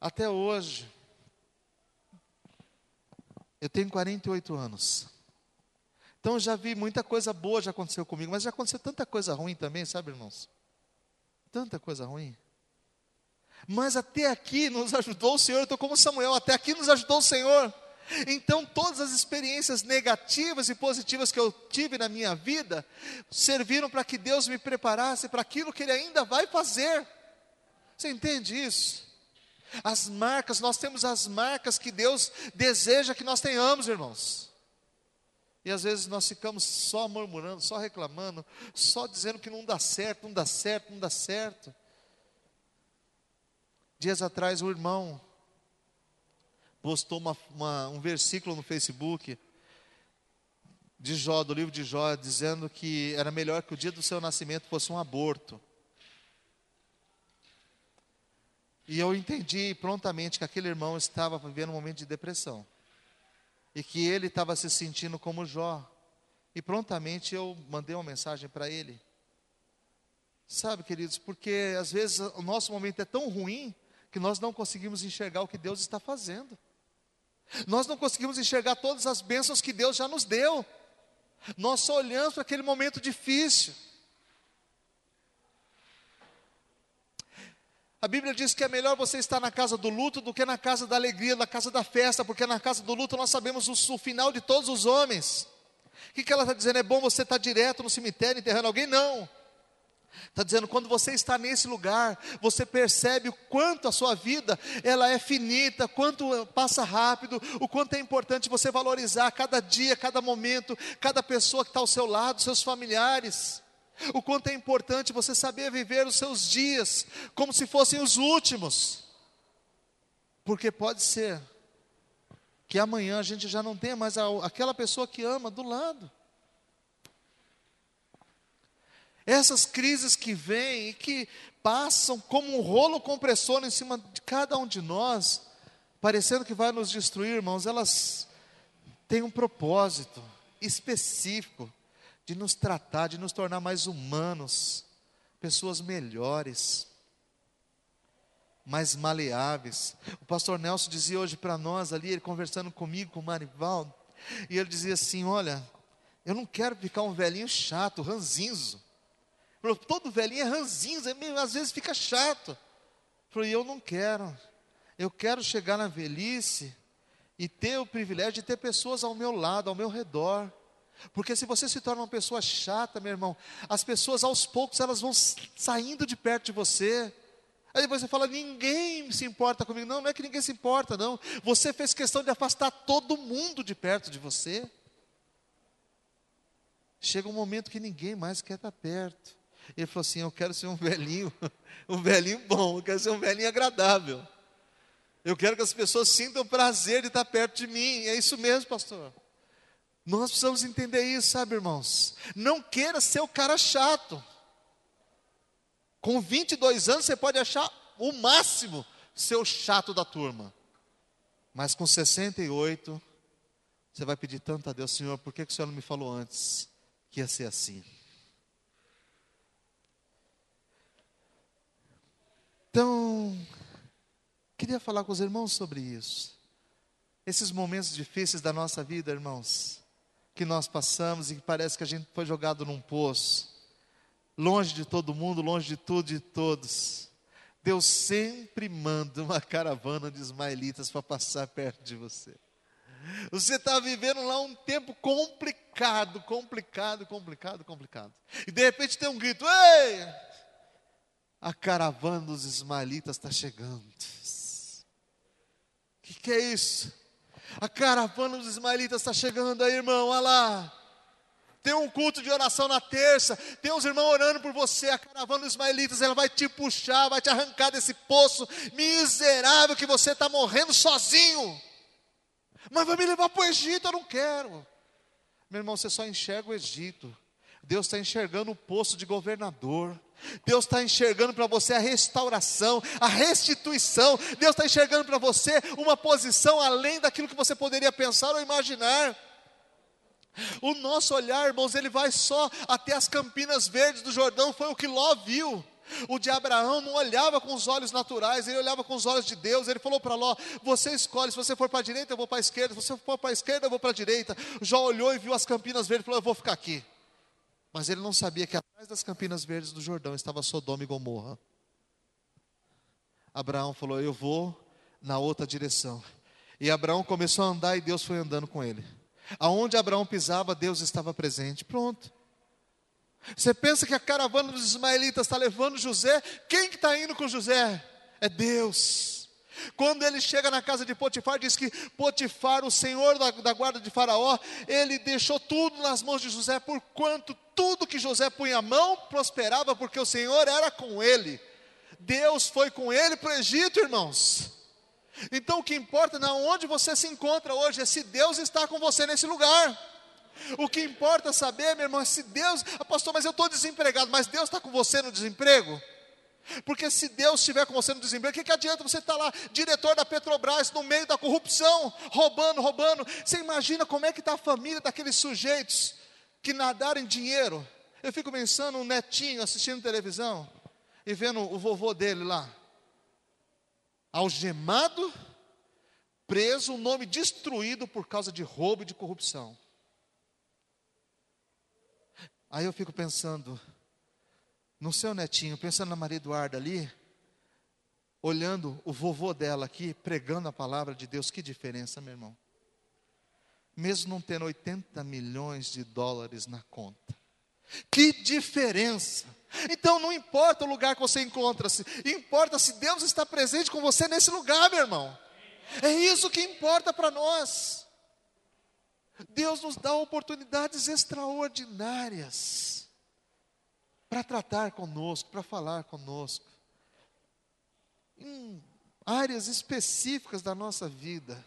Até hoje, eu tenho 48 anos. Então já vi muita coisa boa já aconteceu comigo, mas já aconteceu tanta coisa ruim também, sabe, irmãos? Tanta coisa ruim. Mas até aqui nos ajudou o Senhor, eu estou como Samuel, até aqui nos ajudou o Senhor. Então, todas as experiências negativas e positivas que eu tive na minha vida serviram para que Deus me preparasse para aquilo que Ele ainda vai fazer. Você entende isso? As marcas, nós temos as marcas que Deus deseja que nós tenhamos, irmãos. E às vezes nós ficamos só murmurando, só reclamando, só dizendo que não dá certo, não dá certo, não dá certo. Dias atrás, o irmão postou uma, uma, um versículo no Facebook de Jó, do livro de Jó, dizendo que era melhor que o dia do seu nascimento fosse um aborto. E eu entendi prontamente que aquele irmão estava vivendo um momento de depressão. E que ele estava se sentindo como Jó. E prontamente eu mandei uma mensagem para ele. Sabe, queridos, porque às vezes o nosso momento é tão ruim que nós não conseguimos enxergar o que Deus está fazendo. Nós não conseguimos enxergar todas as bênçãos que Deus já nos deu. Nós só olhamos para aquele momento difícil. A Bíblia diz que é melhor você estar na casa do luto do que na casa da alegria, na casa da festa, porque na casa do luto nós sabemos o, o final de todos os homens. O que, que ela está dizendo? É bom você estar direto no cemitério enterrando alguém? Não. Está dizendo, quando você está nesse lugar, você percebe o quanto a sua vida ela é finita, quanto passa rápido, o quanto é importante você valorizar cada dia, cada momento, cada pessoa que está ao seu lado, seus familiares. O quanto é importante você saber viver os seus dias como se fossem os últimos. Porque pode ser que amanhã a gente já não tenha mais a, aquela pessoa que ama do lado. Essas crises que vêm e que passam como um rolo compressor em cima de cada um de nós, parecendo que vai nos destruir, irmãos, elas têm um propósito específico de nos tratar, de nos tornar mais humanos, pessoas melhores, mais maleáveis. O pastor Nelson dizia hoje para nós ali, ele conversando comigo, com o Marivaldo, e ele dizia assim: Olha, eu não quero ficar um velhinho chato, ranzinzo. Todo velhinho é ranzinzo, é às vezes fica chato. Falei, eu não quero. Eu quero chegar na velhice e ter o privilégio de ter pessoas ao meu lado, ao meu redor, porque se você se torna uma pessoa chata, meu irmão, as pessoas aos poucos elas vão saindo de perto de você. Aí depois você fala, ninguém se importa comigo. Não, não é que ninguém se importa, não. Você fez questão de afastar todo mundo de perto de você. Chega um momento que ninguém mais quer estar perto. Ele falou assim: Eu quero ser um velhinho, um velhinho bom, eu quero ser um velhinho agradável. Eu quero que as pessoas sintam prazer de estar perto de mim. É isso mesmo, pastor. Nós precisamos entender isso, sabe, irmãos? Não queira ser o cara chato. Com 22 anos você pode achar o máximo ser o chato da turma. Mas com 68, você vai pedir tanto a Deus, Senhor, por que, que o Senhor não me falou antes que ia ser assim? Então, queria falar com os irmãos sobre isso. Esses momentos difíceis da nossa vida, irmãos que nós passamos e que parece que a gente foi jogado num poço, longe de todo mundo, longe de tudo e de todos. Deus sempre manda uma caravana de ismaelitas para passar perto de você. Você está vivendo lá um tempo complicado, complicado, complicado, complicado. E de repente tem um grito: Ei! A caravana dos ismaelitas está chegando. O que, que é isso? A caravana dos ismaelitas está chegando aí, irmão, olha lá. Tem um culto de oração na terça, tem uns irmãos orando por você. A caravana dos ismaelitas, ela vai te puxar, vai te arrancar desse poço miserável que você está morrendo sozinho. Mas vai me levar para o Egito, eu não quero. Meu irmão, você só enxerga o Egito. Deus está enxergando o poço de governador. Deus está enxergando para você a restauração, a restituição. Deus está enxergando para você uma posição além daquilo que você poderia pensar ou imaginar. O nosso olhar, irmãos, ele vai só até as campinas verdes do Jordão, foi o que Ló viu. O de Abraão não olhava com os olhos naturais, ele olhava com os olhos de Deus. Ele falou para Ló: Você escolhe, se você for para a direita, eu vou para a esquerda, se você for para a esquerda, eu vou para a direita. Jó olhou e viu as campinas verdes e falou: Eu vou ficar aqui. Mas ele não sabia que atrás das campinas verdes do Jordão estava Sodoma e Gomorra. Abraão falou: Eu vou na outra direção. E Abraão começou a andar e Deus foi andando com ele. Aonde Abraão pisava, Deus estava presente. Pronto. Você pensa que a caravana dos ismaelitas está levando José? Quem que está indo com José? É Deus. Quando ele chega na casa de Potifar, diz que Potifar, o senhor da, da, guarda de Faraó, ele deixou tudo nas mãos de José, por quanto tudo que José punha a mão prosperava, porque o Senhor era com ele. Deus foi com ele para o Egito, irmãos. Então o que importa não é onde você se encontra hoje, é se Deus está com você nesse lugar. O que importa saber, meu irmão, é se Deus, ah, pastor, mas eu estou desempregado, mas Deus está com você no desemprego? Porque se Deus estiver com você no desemprego, o que, que adianta você estar lá, diretor da Petrobras, no meio da corrupção, roubando, roubando? Você imagina como é que está a família daqueles sujeitos que nadaram em dinheiro? Eu fico pensando um netinho assistindo televisão e vendo o vovô dele lá, algemado, preso, o nome destruído por causa de roubo e de corrupção. Aí eu fico pensando no seu netinho, pensando na Maria Eduarda ali, olhando o vovô dela aqui, pregando a palavra de Deus, que diferença, meu irmão. Mesmo não tendo 80 milhões de dólares na conta. Que diferença! Então não importa o lugar que você encontra-se, importa se Deus está presente com você nesse lugar, meu irmão. É isso que importa para nós. Deus nos dá oportunidades extraordinárias para tratar conosco, para falar conosco, em áreas específicas da nossa vida.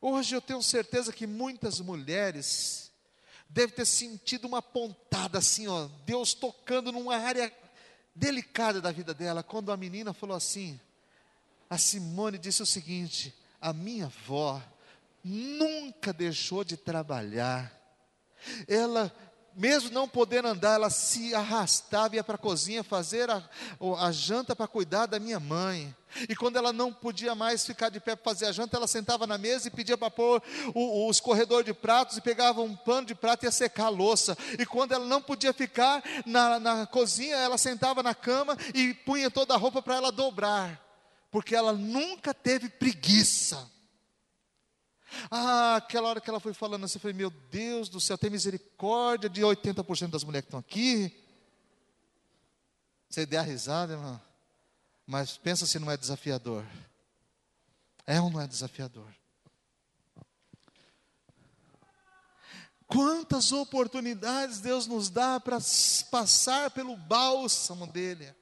Hoje eu tenho certeza que muitas mulheres devem ter sentido uma pontada assim, ó, Deus tocando numa área delicada da vida dela, quando a menina falou assim, a Simone disse o seguinte: a minha avó nunca deixou de trabalhar. Ela, mesmo não podendo andar, ela se arrastava ia para a cozinha fazer a, a janta para cuidar da minha mãe. E quando ela não podia mais ficar de pé para fazer a janta, ela sentava na mesa e pedia para pôr o, o escorredor de pratos e pegava um pano de prato e ia secar a louça. E quando ela não podia ficar na, na cozinha, ela sentava na cama e punha toda a roupa para ela dobrar. Porque ela nunca teve preguiça. Ah, aquela hora que ela foi falando assim, eu falei, meu Deus do céu, tem misericórdia de 80% das mulheres que estão aqui. Você der a risada, irmão. Mas pensa se não é desafiador. É ou não é desafiador? Quantas oportunidades Deus nos dá para passar pelo bálsamo dele.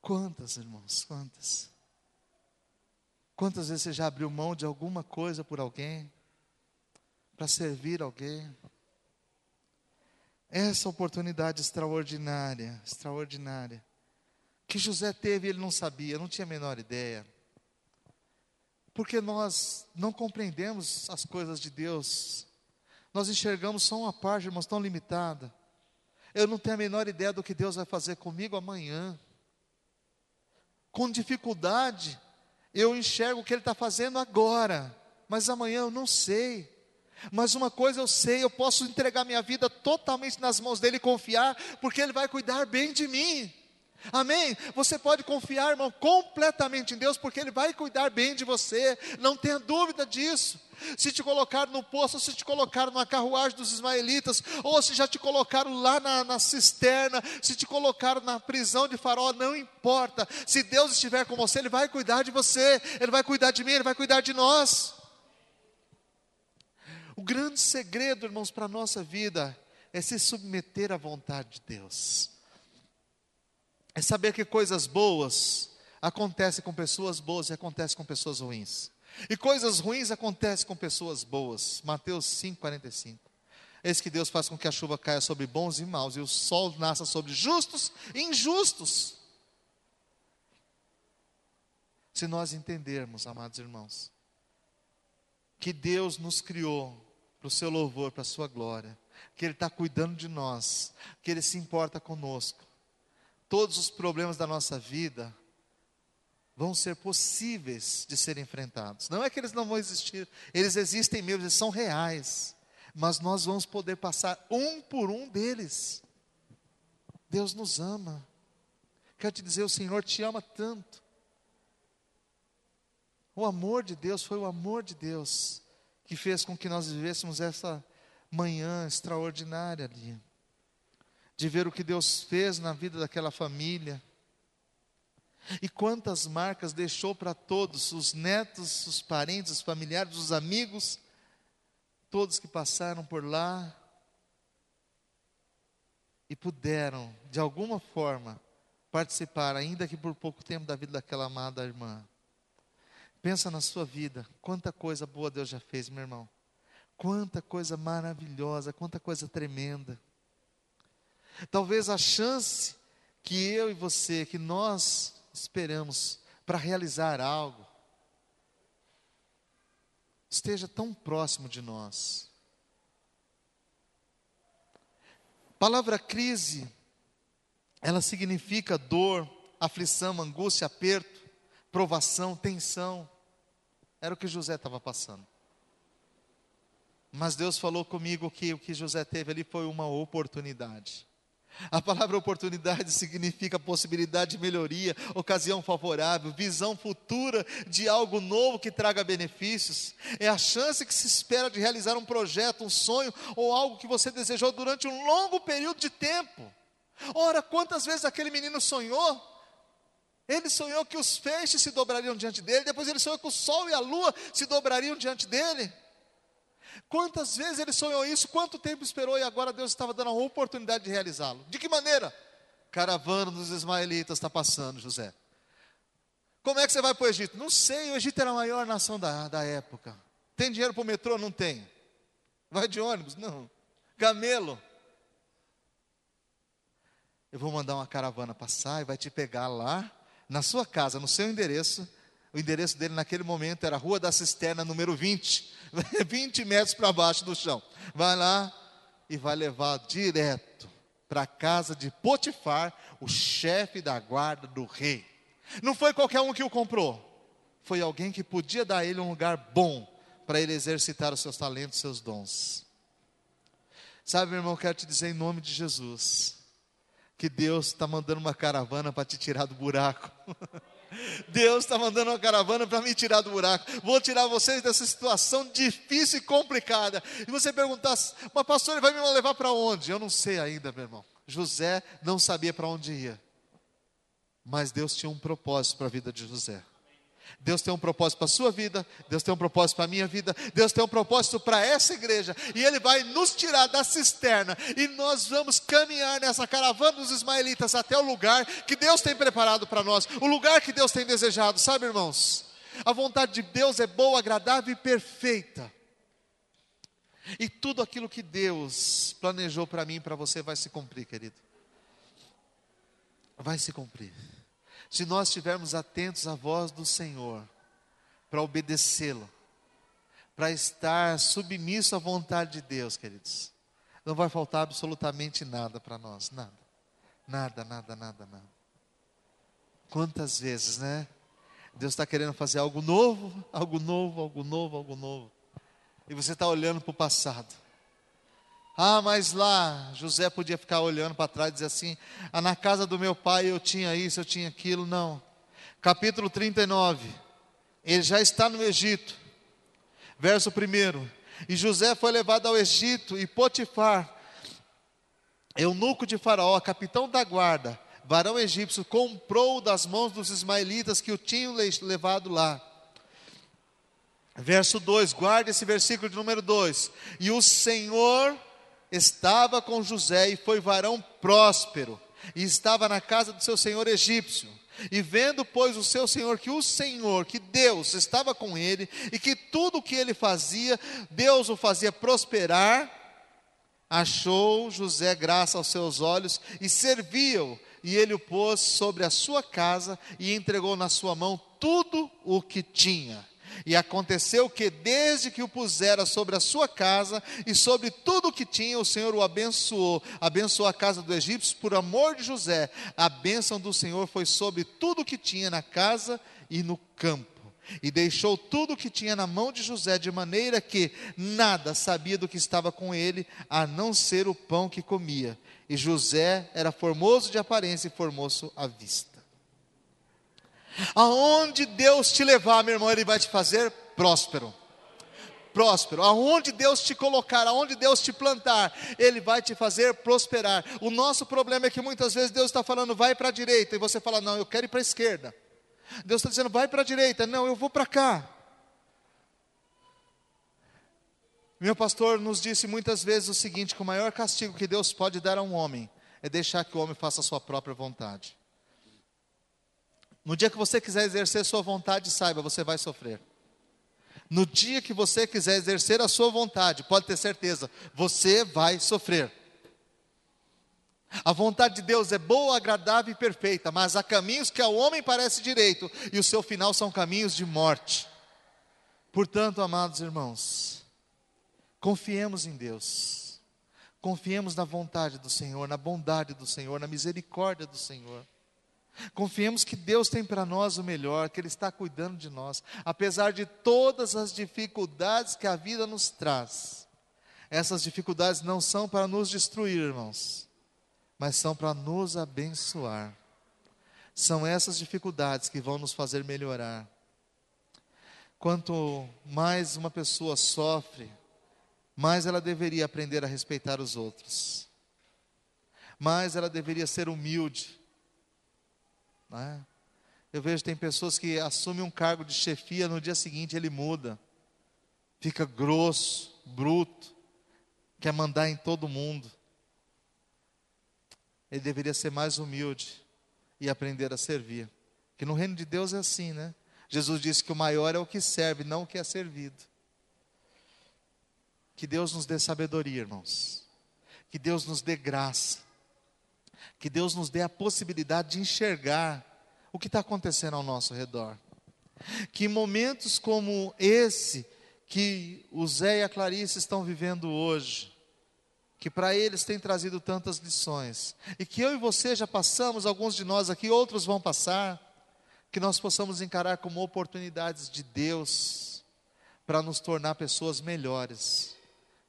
Quantas, irmãos, quantas. Quantas vezes você já abriu mão de alguma coisa por alguém? Para servir alguém? Essa oportunidade extraordinária, extraordinária, que José teve, ele não sabia, não tinha a menor ideia. Porque nós não compreendemos as coisas de Deus, nós enxergamos só uma parte, irmãos, tão limitada. Eu não tenho a menor ideia do que Deus vai fazer comigo amanhã. Com dificuldade, eu enxergo o que Ele está fazendo agora, mas amanhã eu não sei. Mas uma coisa eu sei, eu posso entregar minha vida totalmente nas mãos dele e confiar, porque ele vai cuidar bem de mim. Amém? Você pode confiar, irmão, completamente em Deus, porque Ele vai cuidar bem de você, não tenha dúvida disso. Se te colocaram no poço, se te colocaram na carruagem dos ismaelitas, ou se já te colocaram lá na, na cisterna, se te colocaram na prisão de farol, não importa. Se Deus estiver com você, Ele vai cuidar de você, Ele vai cuidar de mim, Ele vai cuidar de nós. O grande segredo, irmãos, para a nossa vida é se submeter à vontade de Deus. É saber que coisas boas acontecem com pessoas boas e acontecem com pessoas ruins. E coisas ruins acontecem com pessoas boas. Mateus 5,45. Eis que Deus faz com que a chuva caia sobre bons e maus, e o sol nasça sobre justos e injustos. Se nós entendermos, amados irmãos, que Deus nos criou para o seu louvor, para a sua glória, que Ele está cuidando de nós, que Ele se importa conosco, todos os problemas da nossa vida vão ser possíveis de serem enfrentados. Não é que eles não vão existir, eles existem mesmo, eles são reais. Mas nós vamos poder passar um por um deles. Deus nos ama. Quero te dizer, o Senhor te ama tanto, O amor de Deus foi o amor de Deus que fez com que nós vivêssemos essa manhã extraordinária ali. De ver o que Deus fez na vida daquela família. E quantas marcas deixou para todos, os netos, os parentes, os familiares, os amigos, todos que passaram por lá e puderam, de alguma forma, participar, ainda que por pouco tempo, da vida daquela amada irmã. Pensa na sua vida, quanta coisa boa Deus já fez, meu irmão. Quanta coisa maravilhosa, quanta coisa tremenda. Talvez a chance que eu e você, que nós esperamos para realizar algo, esteja tão próximo de nós. palavra crise, ela significa dor, aflição, angústia, aperto, provação, tensão. Era o que José estava passando. Mas Deus falou comigo que o que José teve ali foi uma oportunidade. A palavra oportunidade significa possibilidade de melhoria, ocasião favorável, visão futura de algo novo que traga benefícios. É a chance que se espera de realizar um projeto, um sonho ou algo que você desejou durante um longo período de tempo. Ora, quantas vezes aquele menino sonhou ele sonhou que os feixes se dobrariam diante dele, depois ele sonhou que o sol e a lua se dobrariam diante dele. Quantas vezes ele sonhou isso? Quanto tempo esperou e agora Deus estava dando a oportunidade de realizá-lo? De que maneira? Caravana dos ismaelitas está passando, José. Como é que você vai para o Egito? Não sei, o Egito era a maior nação da, da época. Tem dinheiro para o metrô? Não tem. Vai de ônibus? Não. Gamelo? Eu vou mandar uma caravana passar e vai te pegar lá na sua casa, no seu endereço. O endereço dele naquele momento era Rua da Cisterna, número 20, 20 metros para baixo do chão. Vai lá e vai levar direto para a casa de Potifar, o chefe da guarda do rei. Não foi qualquer um que o comprou, foi alguém que podia dar a ele um lugar bom para ele exercitar os seus talentos, seus dons. Sabe, meu irmão, quero te dizer em nome de Jesus, que Deus está mandando uma caravana para te tirar do buraco. Deus está mandando uma caravana para me tirar do buraco. Vou tirar vocês dessa situação difícil e complicada. E você perguntar, mas pastor, ele vai me levar para onde? Eu não sei ainda, meu irmão. José não sabia para onde ia. Mas Deus tinha um propósito para a vida de José. Deus tem um propósito para a sua vida, Deus tem um propósito para a minha vida, Deus tem um propósito para essa igreja, e Ele vai nos tirar da cisterna, e nós vamos caminhar nessa caravana dos ismaelitas até o lugar que Deus tem preparado para nós, o lugar que Deus tem desejado, sabe, irmãos? A vontade de Deus é boa, agradável e perfeita. E tudo aquilo que Deus planejou para mim e para você vai se cumprir, querido. Vai se cumprir se nós estivermos atentos à voz do Senhor, para obedecê-lo, para estar submisso à vontade de Deus, queridos, não vai faltar absolutamente nada para nós, nada, nada, nada, nada, nada. Quantas vezes, né? Deus está querendo fazer algo novo, algo novo, algo novo, algo novo, e você está olhando para o passado ah, mas lá José podia ficar olhando para trás e dizer assim: ah, na casa do meu pai eu tinha isso, eu tinha aquilo. Não. Capítulo 39. Ele já está no Egito. Verso 1. E José foi levado ao Egito, e Potifar, eunuco de Faraó, capitão da guarda, varão egípcio, comprou das mãos dos ismaelitas que o tinham levado lá. Verso 2, guarde esse versículo de número 2. E o Senhor estava com José e foi varão próspero, e estava na casa do seu senhor egípcio. E vendo, pois, o seu senhor que o Senhor, que Deus estava com ele, e que tudo o que ele fazia, Deus o fazia prosperar, achou José graça aos seus olhos e serviu, e ele o pôs sobre a sua casa e entregou na sua mão tudo o que tinha. E aconteceu que, desde que o pusera sobre a sua casa e sobre tudo o que tinha, o Senhor o abençoou. Abençoou a casa do egípcio por amor de José. A bênção do Senhor foi sobre tudo o que tinha na casa e no campo. E deixou tudo o que tinha na mão de José, de maneira que nada sabia do que estava com ele, a não ser o pão que comia. E José era formoso de aparência e formoso à vista. Aonde Deus te levar, meu irmão, Ele vai te fazer próspero. Próspero, aonde Deus te colocar, aonde Deus te plantar, Ele vai te fazer prosperar. O nosso problema é que muitas vezes Deus está falando, vai para a direita, e você fala, não, eu quero ir para a esquerda. Deus está dizendo, vai para a direita, não, eu vou para cá. Meu pastor nos disse muitas vezes o seguinte: que o maior castigo que Deus pode dar a um homem é deixar que o homem faça a sua própria vontade. No dia que você quiser exercer sua vontade, saiba, você vai sofrer. No dia que você quiser exercer a sua vontade, pode ter certeza, você vai sofrer. A vontade de Deus é boa, agradável e perfeita, mas há caminhos que ao homem parece direito, e o seu final são caminhos de morte. Portanto, amados irmãos, confiemos em Deus, confiemos na vontade do Senhor, na bondade do Senhor, na misericórdia do Senhor. Confiemos que Deus tem para nós o melhor, que Ele está cuidando de nós, apesar de todas as dificuldades que a vida nos traz. Essas dificuldades não são para nos destruir, irmãos, mas são para nos abençoar. São essas dificuldades que vão nos fazer melhorar. Quanto mais uma pessoa sofre, mais ela deveria aprender a respeitar os outros, mais ela deveria ser humilde né? Eu vejo tem pessoas que assumem um cargo de chefia, no dia seguinte ele muda, fica grosso, bruto, quer mandar em todo mundo. Ele deveria ser mais humilde e aprender a servir. Que no reino de Deus é assim, né? Jesus disse que o maior é o que serve, não o que é servido. Que Deus nos dê sabedoria, irmãos. Que Deus nos dê graça que Deus nos dê a possibilidade de enxergar o que está acontecendo ao nosso redor. Que momentos como esse que o Zé e a Clarice estão vivendo hoje, que para eles tem trazido tantas lições, e que eu e você já passamos, alguns de nós aqui, outros vão passar, que nós possamos encarar como oportunidades de Deus para nos tornar pessoas melhores,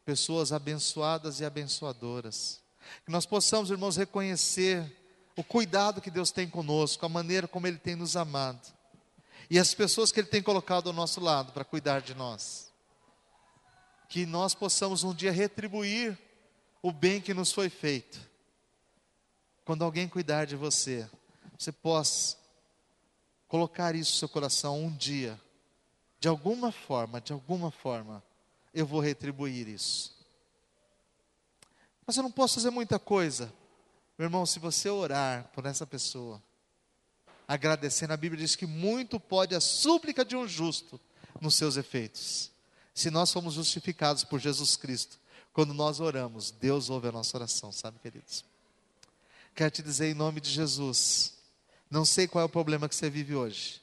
pessoas abençoadas e abençoadoras. Que nós possamos, irmãos, reconhecer o cuidado que Deus tem conosco, a maneira como Ele tem nos amado e as pessoas que Ele tem colocado ao nosso lado para cuidar de nós. Que nós possamos um dia retribuir o bem que nos foi feito. Quando alguém cuidar de você, você possa colocar isso no seu coração um dia, de alguma forma, de alguma forma, eu vou retribuir isso. Mas eu não posso fazer muita coisa. Meu irmão, se você orar por essa pessoa, agradecendo, a Bíblia diz que muito pode a súplica de um justo nos seus efeitos. Se nós somos justificados por Jesus Cristo, quando nós oramos, Deus ouve a nossa oração, sabe, queridos? Quero te dizer em nome de Jesus, não sei qual é o problema que você vive hoje,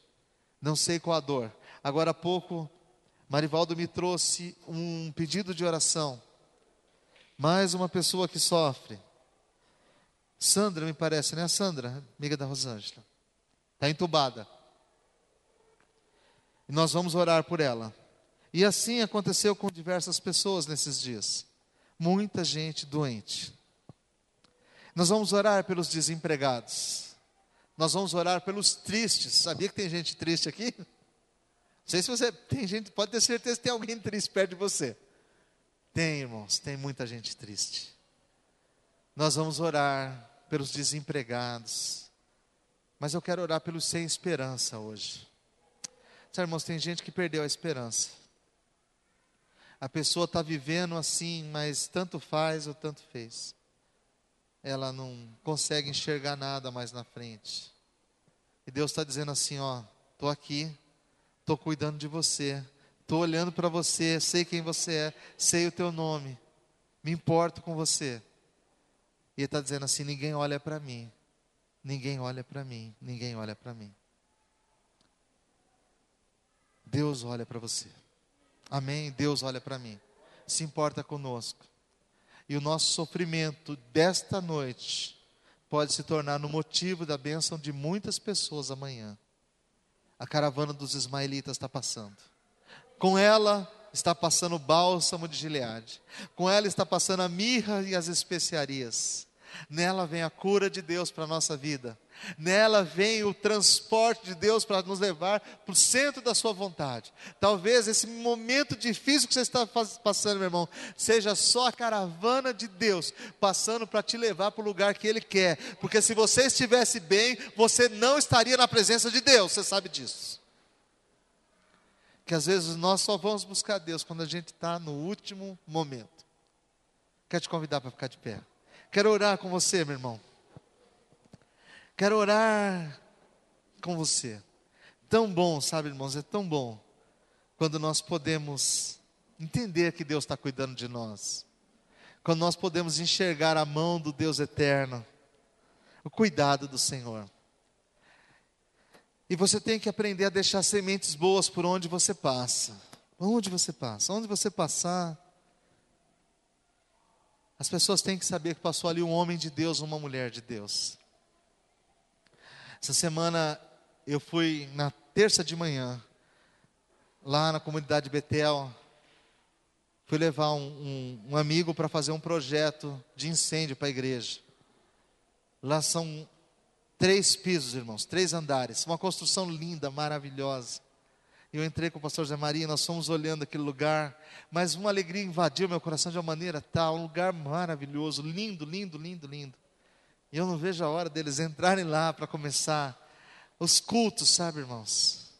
não sei qual a dor. Agora há pouco, Marivaldo me trouxe um pedido de oração mais uma pessoa que sofre. Sandra, me parece, né? A Sandra, amiga da Rosângela. Está entubada. E nós vamos orar por ela. E assim aconteceu com diversas pessoas nesses dias. Muita gente doente. Nós vamos orar pelos desempregados. Nós vamos orar pelos tristes. Sabia que tem gente triste aqui? Não sei se você tem gente, pode ter certeza que tem alguém triste perto de você. Tem, irmãos, tem muita gente triste. Nós vamos orar pelos desempregados, mas eu quero orar pelos sem esperança hoje. Sabe, irmãos, tem gente que perdeu a esperança. A pessoa está vivendo assim, mas tanto faz ou tanto fez. Ela não consegue enxergar nada mais na frente. E Deus está dizendo assim: ó, estou aqui, estou cuidando de você. Estou olhando para você, sei quem você é, sei o teu nome, me importo com você. E ele está dizendo assim: ninguém olha para mim, ninguém olha para mim, ninguém olha para mim. Deus olha para você. Amém? Deus olha para mim. Se importa conosco. E o nosso sofrimento desta noite pode se tornar no motivo da bênção de muitas pessoas amanhã. A caravana dos ismaelitas está passando. Com ela está passando o bálsamo de Gileade. Com ela está passando a mirra e as especiarias. Nela vem a cura de Deus para a nossa vida. Nela vem o transporte de Deus para nos levar para o centro da sua vontade. Talvez esse momento difícil que você está passando, meu irmão, seja só a caravana de Deus passando para te levar para o lugar que Ele quer. Porque se você estivesse bem, você não estaria na presença de Deus, você sabe disso. Que às vezes nós só vamos buscar Deus quando a gente está no último momento. Quero te convidar para ficar de pé. Quero orar com você, meu irmão. Quero orar com você. Tão bom, sabe, irmãos, é tão bom quando nós podemos entender que Deus está cuidando de nós. Quando nós podemos enxergar a mão do Deus eterno, o cuidado do Senhor. E você tem que aprender a deixar sementes boas por onde você passa. Onde você passa, onde você passar. As pessoas têm que saber que passou ali um homem de Deus, uma mulher de Deus. Essa semana eu fui na terça de manhã, lá na comunidade Betel, fui levar um, um, um amigo para fazer um projeto de incêndio para a igreja. Lá são três pisos, irmãos, três andares, uma construção linda, maravilhosa. Eu entrei com o pastor Zé Maria, nós fomos olhando aquele lugar, mas uma alegria invadiu meu coração de uma maneira tal, um lugar maravilhoso, lindo, lindo, lindo, lindo. E eu não vejo a hora deles entrarem lá para começar os cultos, sabe, irmãos?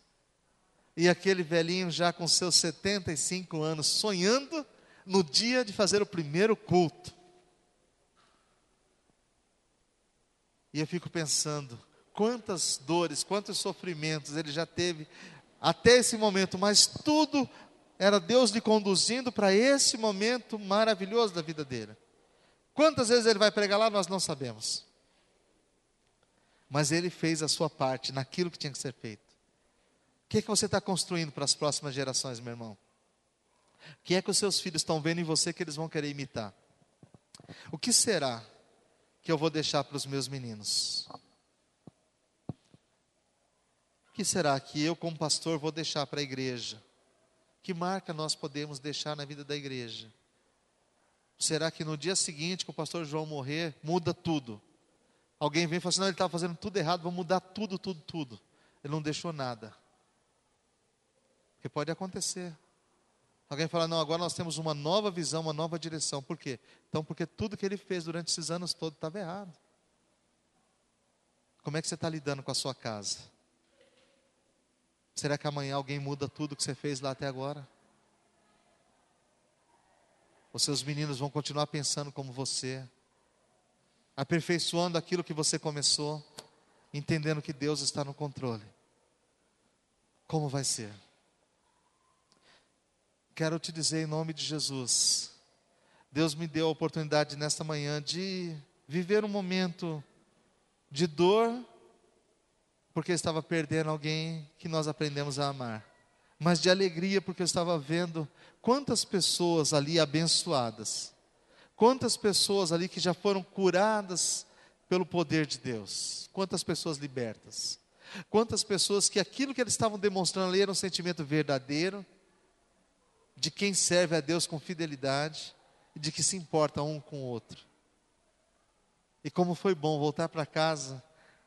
E aquele velhinho já com seus 75 anos, sonhando no dia de fazer o primeiro culto. E eu fico pensando, quantas dores, quantos sofrimentos ele já teve até esse momento, mas tudo era Deus lhe conduzindo para esse momento maravilhoso da vida dele. Quantas vezes ele vai pregar lá, nós não sabemos. Mas ele fez a sua parte naquilo que tinha que ser feito. O que é que você está construindo para as próximas gerações, meu irmão? O que é que os seus filhos estão vendo em você que eles vão querer imitar? O que será que eu vou deixar para os meus meninos? O que será que eu, como pastor, vou deixar para a igreja? Que marca nós podemos deixar na vida da igreja? Será que no dia seguinte que o pastor João morrer, muda tudo? Alguém vem e fala assim: não, ele estava fazendo tudo errado, vamos mudar tudo, tudo, tudo. Ele não deixou nada. Porque pode acontecer. Alguém fala: não, agora nós temos uma nova visão, uma nova direção. Por quê? Então, porque tudo que ele fez durante esses anos todos estava errado. Como é que você está lidando com a sua casa? Será que amanhã alguém muda tudo que você fez lá até agora? Os seus meninos vão continuar pensando como você, aperfeiçoando aquilo que você começou, entendendo que Deus está no controle. Como vai ser? Quero te dizer em nome de Jesus, Deus me deu a oportunidade nesta manhã de viver um momento de dor, porque estava perdendo alguém que nós aprendemos a amar, mas de alegria, porque eu estava vendo Quantas pessoas ali abençoadas, quantas pessoas ali que já foram curadas pelo poder de Deus, quantas pessoas libertas, quantas pessoas que aquilo que eles estavam demonstrando ali era um sentimento verdadeiro, de quem serve a Deus com fidelidade de que se importa um com o outro. E como foi bom voltar para casa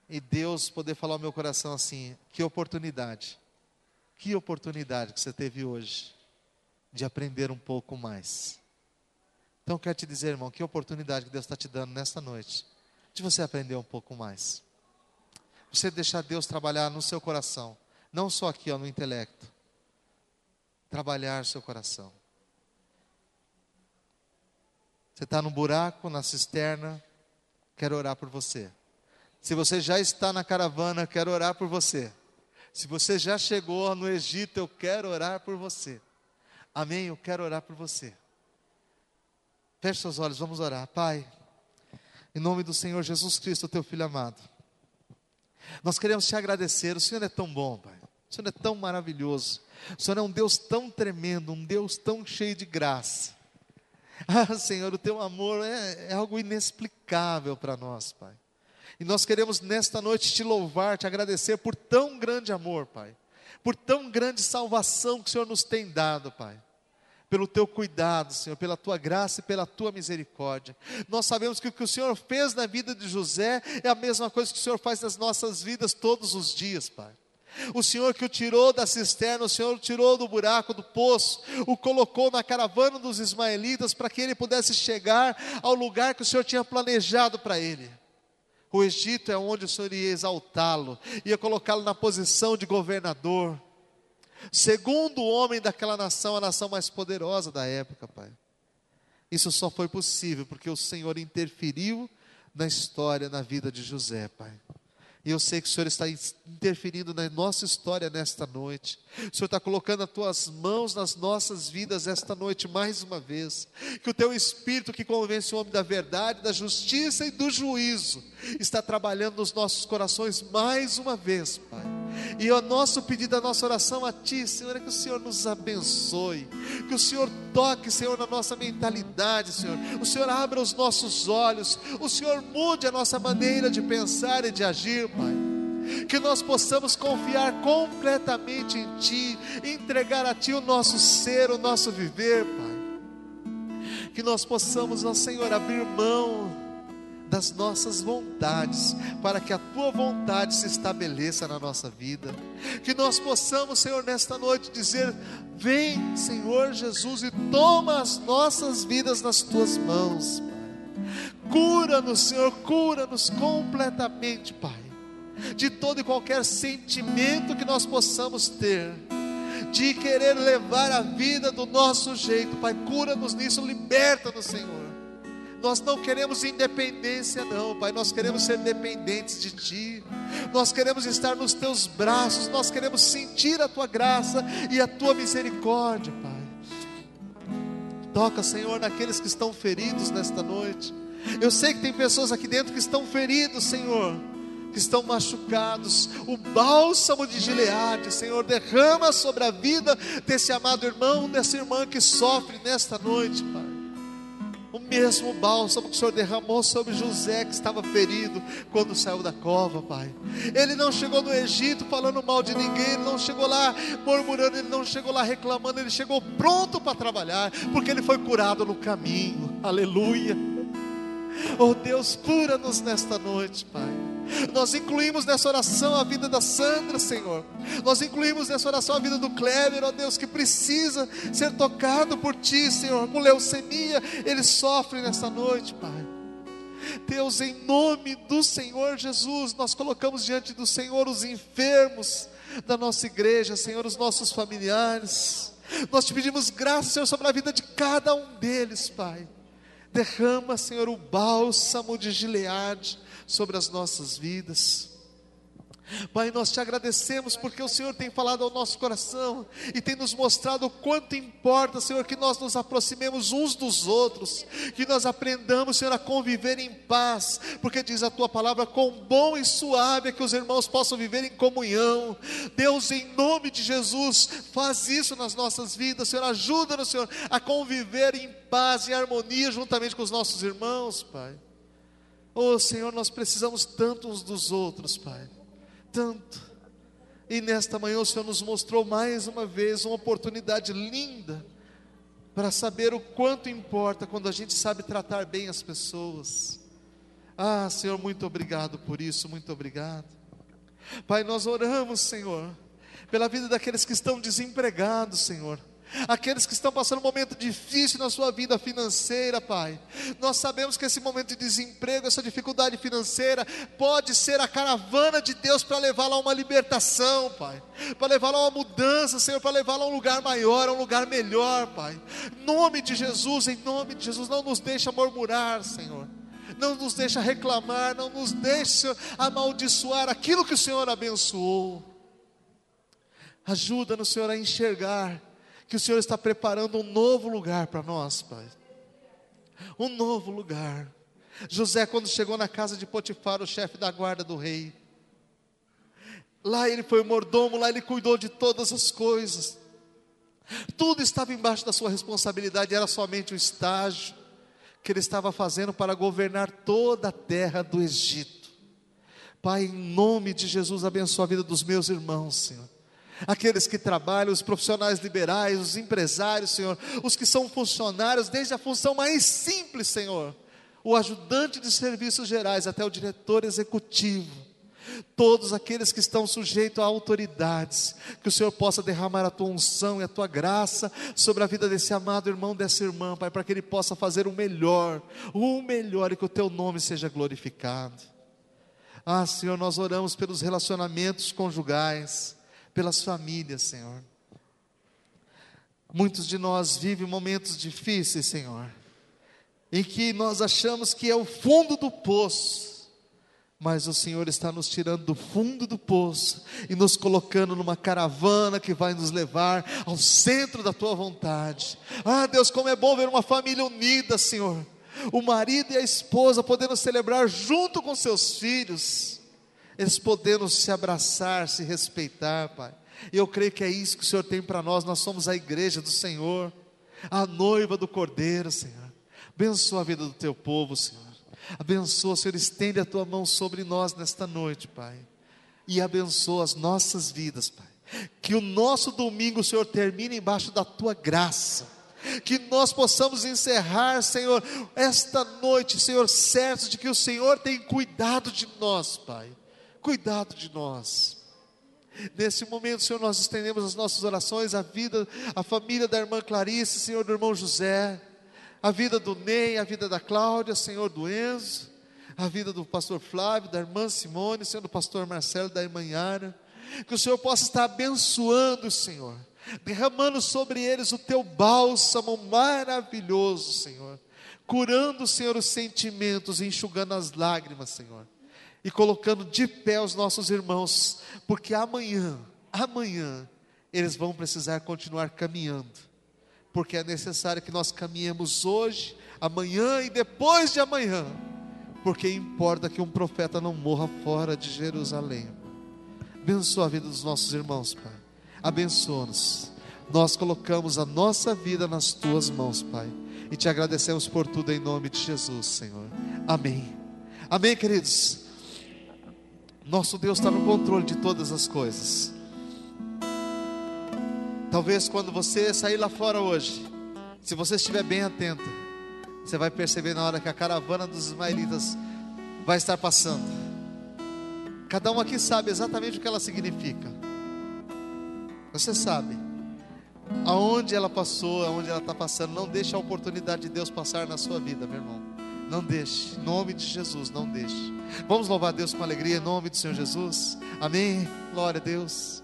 e Deus poder falar ao meu coração assim: que oportunidade, que oportunidade que você teve hoje de aprender um pouco mais. Então, eu quero te dizer, irmão, que oportunidade que Deus está te dando nesta noite, de você aprender um pouco mais. Você deixar Deus trabalhar no seu coração, não só aqui, ó, no intelecto. Trabalhar seu coração. Você está no buraco, na cisterna, quero orar por você. Se você já está na caravana, quero orar por você. Se você já chegou no Egito, eu quero orar por você. Amém? Eu quero orar por você. Feche seus olhos, vamos orar. Pai, em nome do Senhor Jesus Cristo, teu filho amado, nós queremos te agradecer. O Senhor é tão bom, Pai. O Senhor é tão maravilhoso. O Senhor é um Deus tão tremendo, um Deus tão cheio de graça. Ah, Senhor, o teu amor é, é algo inexplicável para nós, Pai. E nós queremos nesta noite te louvar, te agradecer por tão grande amor, Pai. Por tão grande salvação que o Senhor nos tem dado, Pai pelo teu cuidado, Senhor, pela tua graça e pela tua misericórdia. Nós sabemos que o que o Senhor fez na vida de José é a mesma coisa que o Senhor faz nas nossas vidas todos os dias, Pai. O Senhor que o tirou da cisterna, o Senhor o tirou do buraco do poço, o colocou na caravana dos ismaelitas para que ele pudesse chegar ao lugar que o Senhor tinha planejado para ele. O Egito é onde o Senhor ia exaltá-lo, ia colocá-lo na posição de governador segundo o homem daquela nação, a nação mais poderosa da época, Pai. Isso só foi possível porque o Senhor interferiu na história, na vida de José, Pai. E eu sei que o Senhor está interferindo na nossa história nesta noite. O Senhor está colocando as tuas mãos nas nossas vidas esta noite mais uma vez. Que o teu Espírito que convence o homem da verdade, da justiça e do juízo está trabalhando nos nossos corações mais uma vez, Pai. E o nosso pedido, a nossa oração a Ti, Senhor, é que o Senhor nos abençoe, que o Senhor toque, Senhor, na nossa mentalidade, Senhor. O Senhor abra os nossos olhos, o Senhor mude a nossa maneira de pensar e de agir, Pai. Que nós possamos confiar completamente em Ti, entregar a Ti o nosso ser, o nosso viver, Pai. Que nós possamos, ó Senhor, abrir mão das nossas vontades, para que a tua vontade se estabeleça na nossa vida. Que nós possamos, Senhor, nesta noite dizer: Vem, Senhor Jesus, e toma as nossas vidas nas tuas mãos. Cura-nos, Senhor, cura-nos completamente, Pai, de todo e qualquer sentimento que nós possamos ter, de querer levar a vida do nosso jeito, Pai, cura-nos nisso, liberta-nos, Senhor. Nós não queremos independência, não, Pai. Nós queremos ser dependentes de Ti. Nós queremos estar nos Teus braços. Nós queremos sentir a Tua graça e a Tua misericórdia, Pai. Toca, Senhor, naqueles que estão feridos nesta noite. Eu sei que tem pessoas aqui dentro que estão feridos, Senhor, que estão machucados. O bálsamo de Gileade, Senhor, derrama sobre a vida desse amado irmão, dessa irmã que sofre nesta noite, Pai o mesmo bálsamo que o Senhor derramou sobre José, que estava ferido quando saiu da cova, Pai. Ele não chegou no Egito falando mal de ninguém, ele não chegou lá murmurando, ele não chegou lá reclamando, ele chegou pronto para trabalhar, porque ele foi curado no caminho. Aleluia. Oh Deus, cura-nos nesta noite, Pai. Nós incluímos nessa oração a vida da Sandra, Senhor. Nós incluímos nessa oração a vida do Kleber, ó Deus, que precisa ser tocado por Ti, Senhor. Com leucemia, ele sofre nessa noite, Pai. Deus, em nome do Senhor Jesus, nós colocamos diante do Senhor os enfermos da nossa igreja, Senhor, os nossos familiares. Nós te pedimos graça, Senhor, sobre a vida de cada um deles, Pai. Derrama, Senhor, o bálsamo de Gileade sobre as nossas vidas. Pai, nós te agradecemos porque o Senhor tem falado ao nosso coração e tem nos mostrado o quanto importa, Senhor, que nós nos aproximemos uns dos outros, que nós aprendamos, Senhor, a conviver em paz, porque diz a tua palavra: quão bom e suave é que os irmãos possam viver em comunhão. Deus, em nome de Jesus, faz isso nas nossas vidas, Senhor, ajuda-nos, Senhor, a conviver em paz e harmonia juntamente com os nossos irmãos, Pai. Oh Senhor, nós precisamos tanto uns dos outros, Pai. Tanto. E nesta manhã o Senhor nos mostrou mais uma vez uma oportunidade linda para saber o quanto importa quando a gente sabe tratar bem as pessoas. Ah, Senhor, muito obrigado por isso, muito obrigado. Pai, nós oramos, Senhor, pela vida daqueles que estão desempregados, Senhor aqueles que estão passando um momento difícil na sua vida financeira, Pai. Nós sabemos que esse momento de desemprego, essa dificuldade financeira, pode ser a caravana de Deus para levá-la a uma libertação, Pai, para levá-la a uma mudança, Senhor, para levá-la a um lugar maior, a um lugar melhor, Pai. Em nome de Jesus, em nome de Jesus, não nos deixa murmurar, Senhor. Não nos deixa reclamar, não nos deixa amaldiçoar aquilo que o Senhor abençoou. Ajuda-nos, Senhor, a enxergar que o Senhor está preparando um novo lugar para nós, Pai. Um novo lugar. José, quando chegou na casa de Potifar, o chefe da guarda do rei, lá ele foi mordomo, lá ele cuidou de todas as coisas. Tudo estava embaixo da sua responsabilidade, era somente o estágio que ele estava fazendo para governar toda a terra do Egito. Pai, em nome de Jesus, abençoa a vida dos meus irmãos, Senhor aqueles que trabalham, os profissionais liberais, os empresários, Senhor, os que são funcionários, desde a função mais simples, Senhor, o ajudante de serviços gerais até o diretor executivo. Todos aqueles que estão sujeitos a autoridades, que o Senhor possa derramar a tua unção e a tua graça sobre a vida desse amado irmão, dessa irmã, Pai, para que ele possa fazer o melhor, o melhor e que o teu nome seja glorificado. Ah, Senhor, nós oramos pelos relacionamentos conjugais, pelas famílias, Senhor. Muitos de nós vivem momentos difíceis, Senhor, em que nós achamos que é o fundo do poço, mas o Senhor está nos tirando do fundo do poço e nos colocando numa caravana que vai nos levar ao centro da tua vontade. Ah, Deus, como é bom ver uma família unida, Senhor. O marido e a esposa podendo celebrar junto com seus filhos, eles podendo se abraçar, se respeitar, Pai. E eu creio que é isso que o Senhor tem para nós. Nós somos a igreja do Senhor, a noiva do Cordeiro, Senhor. Abençoa a vida do teu povo, Senhor. Abençoa, Senhor, estende a tua mão sobre nós nesta noite, Pai. E abençoa as nossas vidas, Pai. Que o nosso domingo, Senhor, termine embaixo da tua graça. Que nós possamos encerrar, Senhor, esta noite, Senhor, certos de que o Senhor tem cuidado de nós, Pai. Cuidado de nós. Nesse momento, Senhor, nós estendemos as nossas orações à vida, à família da irmã Clarice, Senhor, do irmão José a vida do Ney, a vida da Cláudia, Senhor do Enzo, a vida do pastor Flávio, da irmã Simone, Senhor do pastor Marcelo, da irmã Yara, que o Senhor possa estar abençoando, Senhor, derramando sobre eles o teu bálsamo maravilhoso, Senhor, curando, Senhor, os sentimentos, enxugando as lágrimas, Senhor, e colocando de pé os nossos irmãos, porque amanhã, amanhã, eles vão precisar continuar caminhando porque é necessário que nós caminhemos hoje, amanhã e depois de amanhã, porque importa que um profeta não morra fora de Jerusalém. Abençoa a vida dos nossos irmãos, Pai. Abençoa-nos. Nós colocamos a nossa vida nas tuas mãos, Pai. E te agradecemos por tudo em nome de Jesus, Senhor. Amém. Amém, queridos. Nosso Deus está no controle de todas as coisas. Talvez quando você sair lá fora hoje, se você estiver bem atento, você vai perceber na hora que a caravana dos ismaelitas vai estar passando. Cada um aqui sabe exatamente o que ela significa. Você sabe. Aonde ela passou, aonde ela está passando, não deixe a oportunidade de Deus passar na sua vida, meu irmão. Não deixe, em nome de Jesus, não deixe. Vamos louvar Deus com alegria, em nome do Senhor Jesus. Amém. Glória a Deus.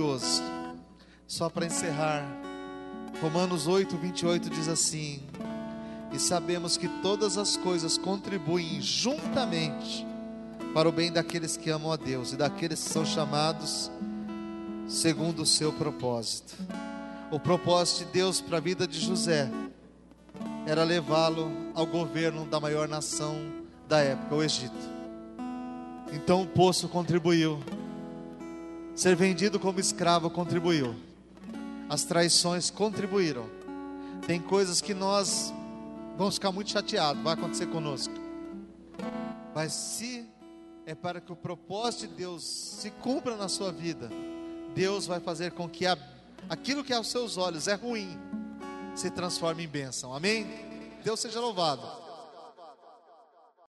Maravilhoso. Só para encerrar, Romanos 8, 28 diz assim: E sabemos que todas as coisas contribuem juntamente para o bem daqueles que amam a Deus e daqueles que são chamados segundo o seu propósito. O propósito de Deus para a vida de José era levá-lo ao governo da maior nação da época, o Egito. Então o poço contribuiu Ser vendido como escravo contribuiu. As traições contribuíram. Tem coisas que nós vamos ficar muito chateados, vai acontecer conosco. Mas se é para que o propósito de Deus se cumpra na sua vida, Deus vai fazer com que a, aquilo que aos seus olhos é ruim se transforme em bênção. Amém? Deus seja louvado.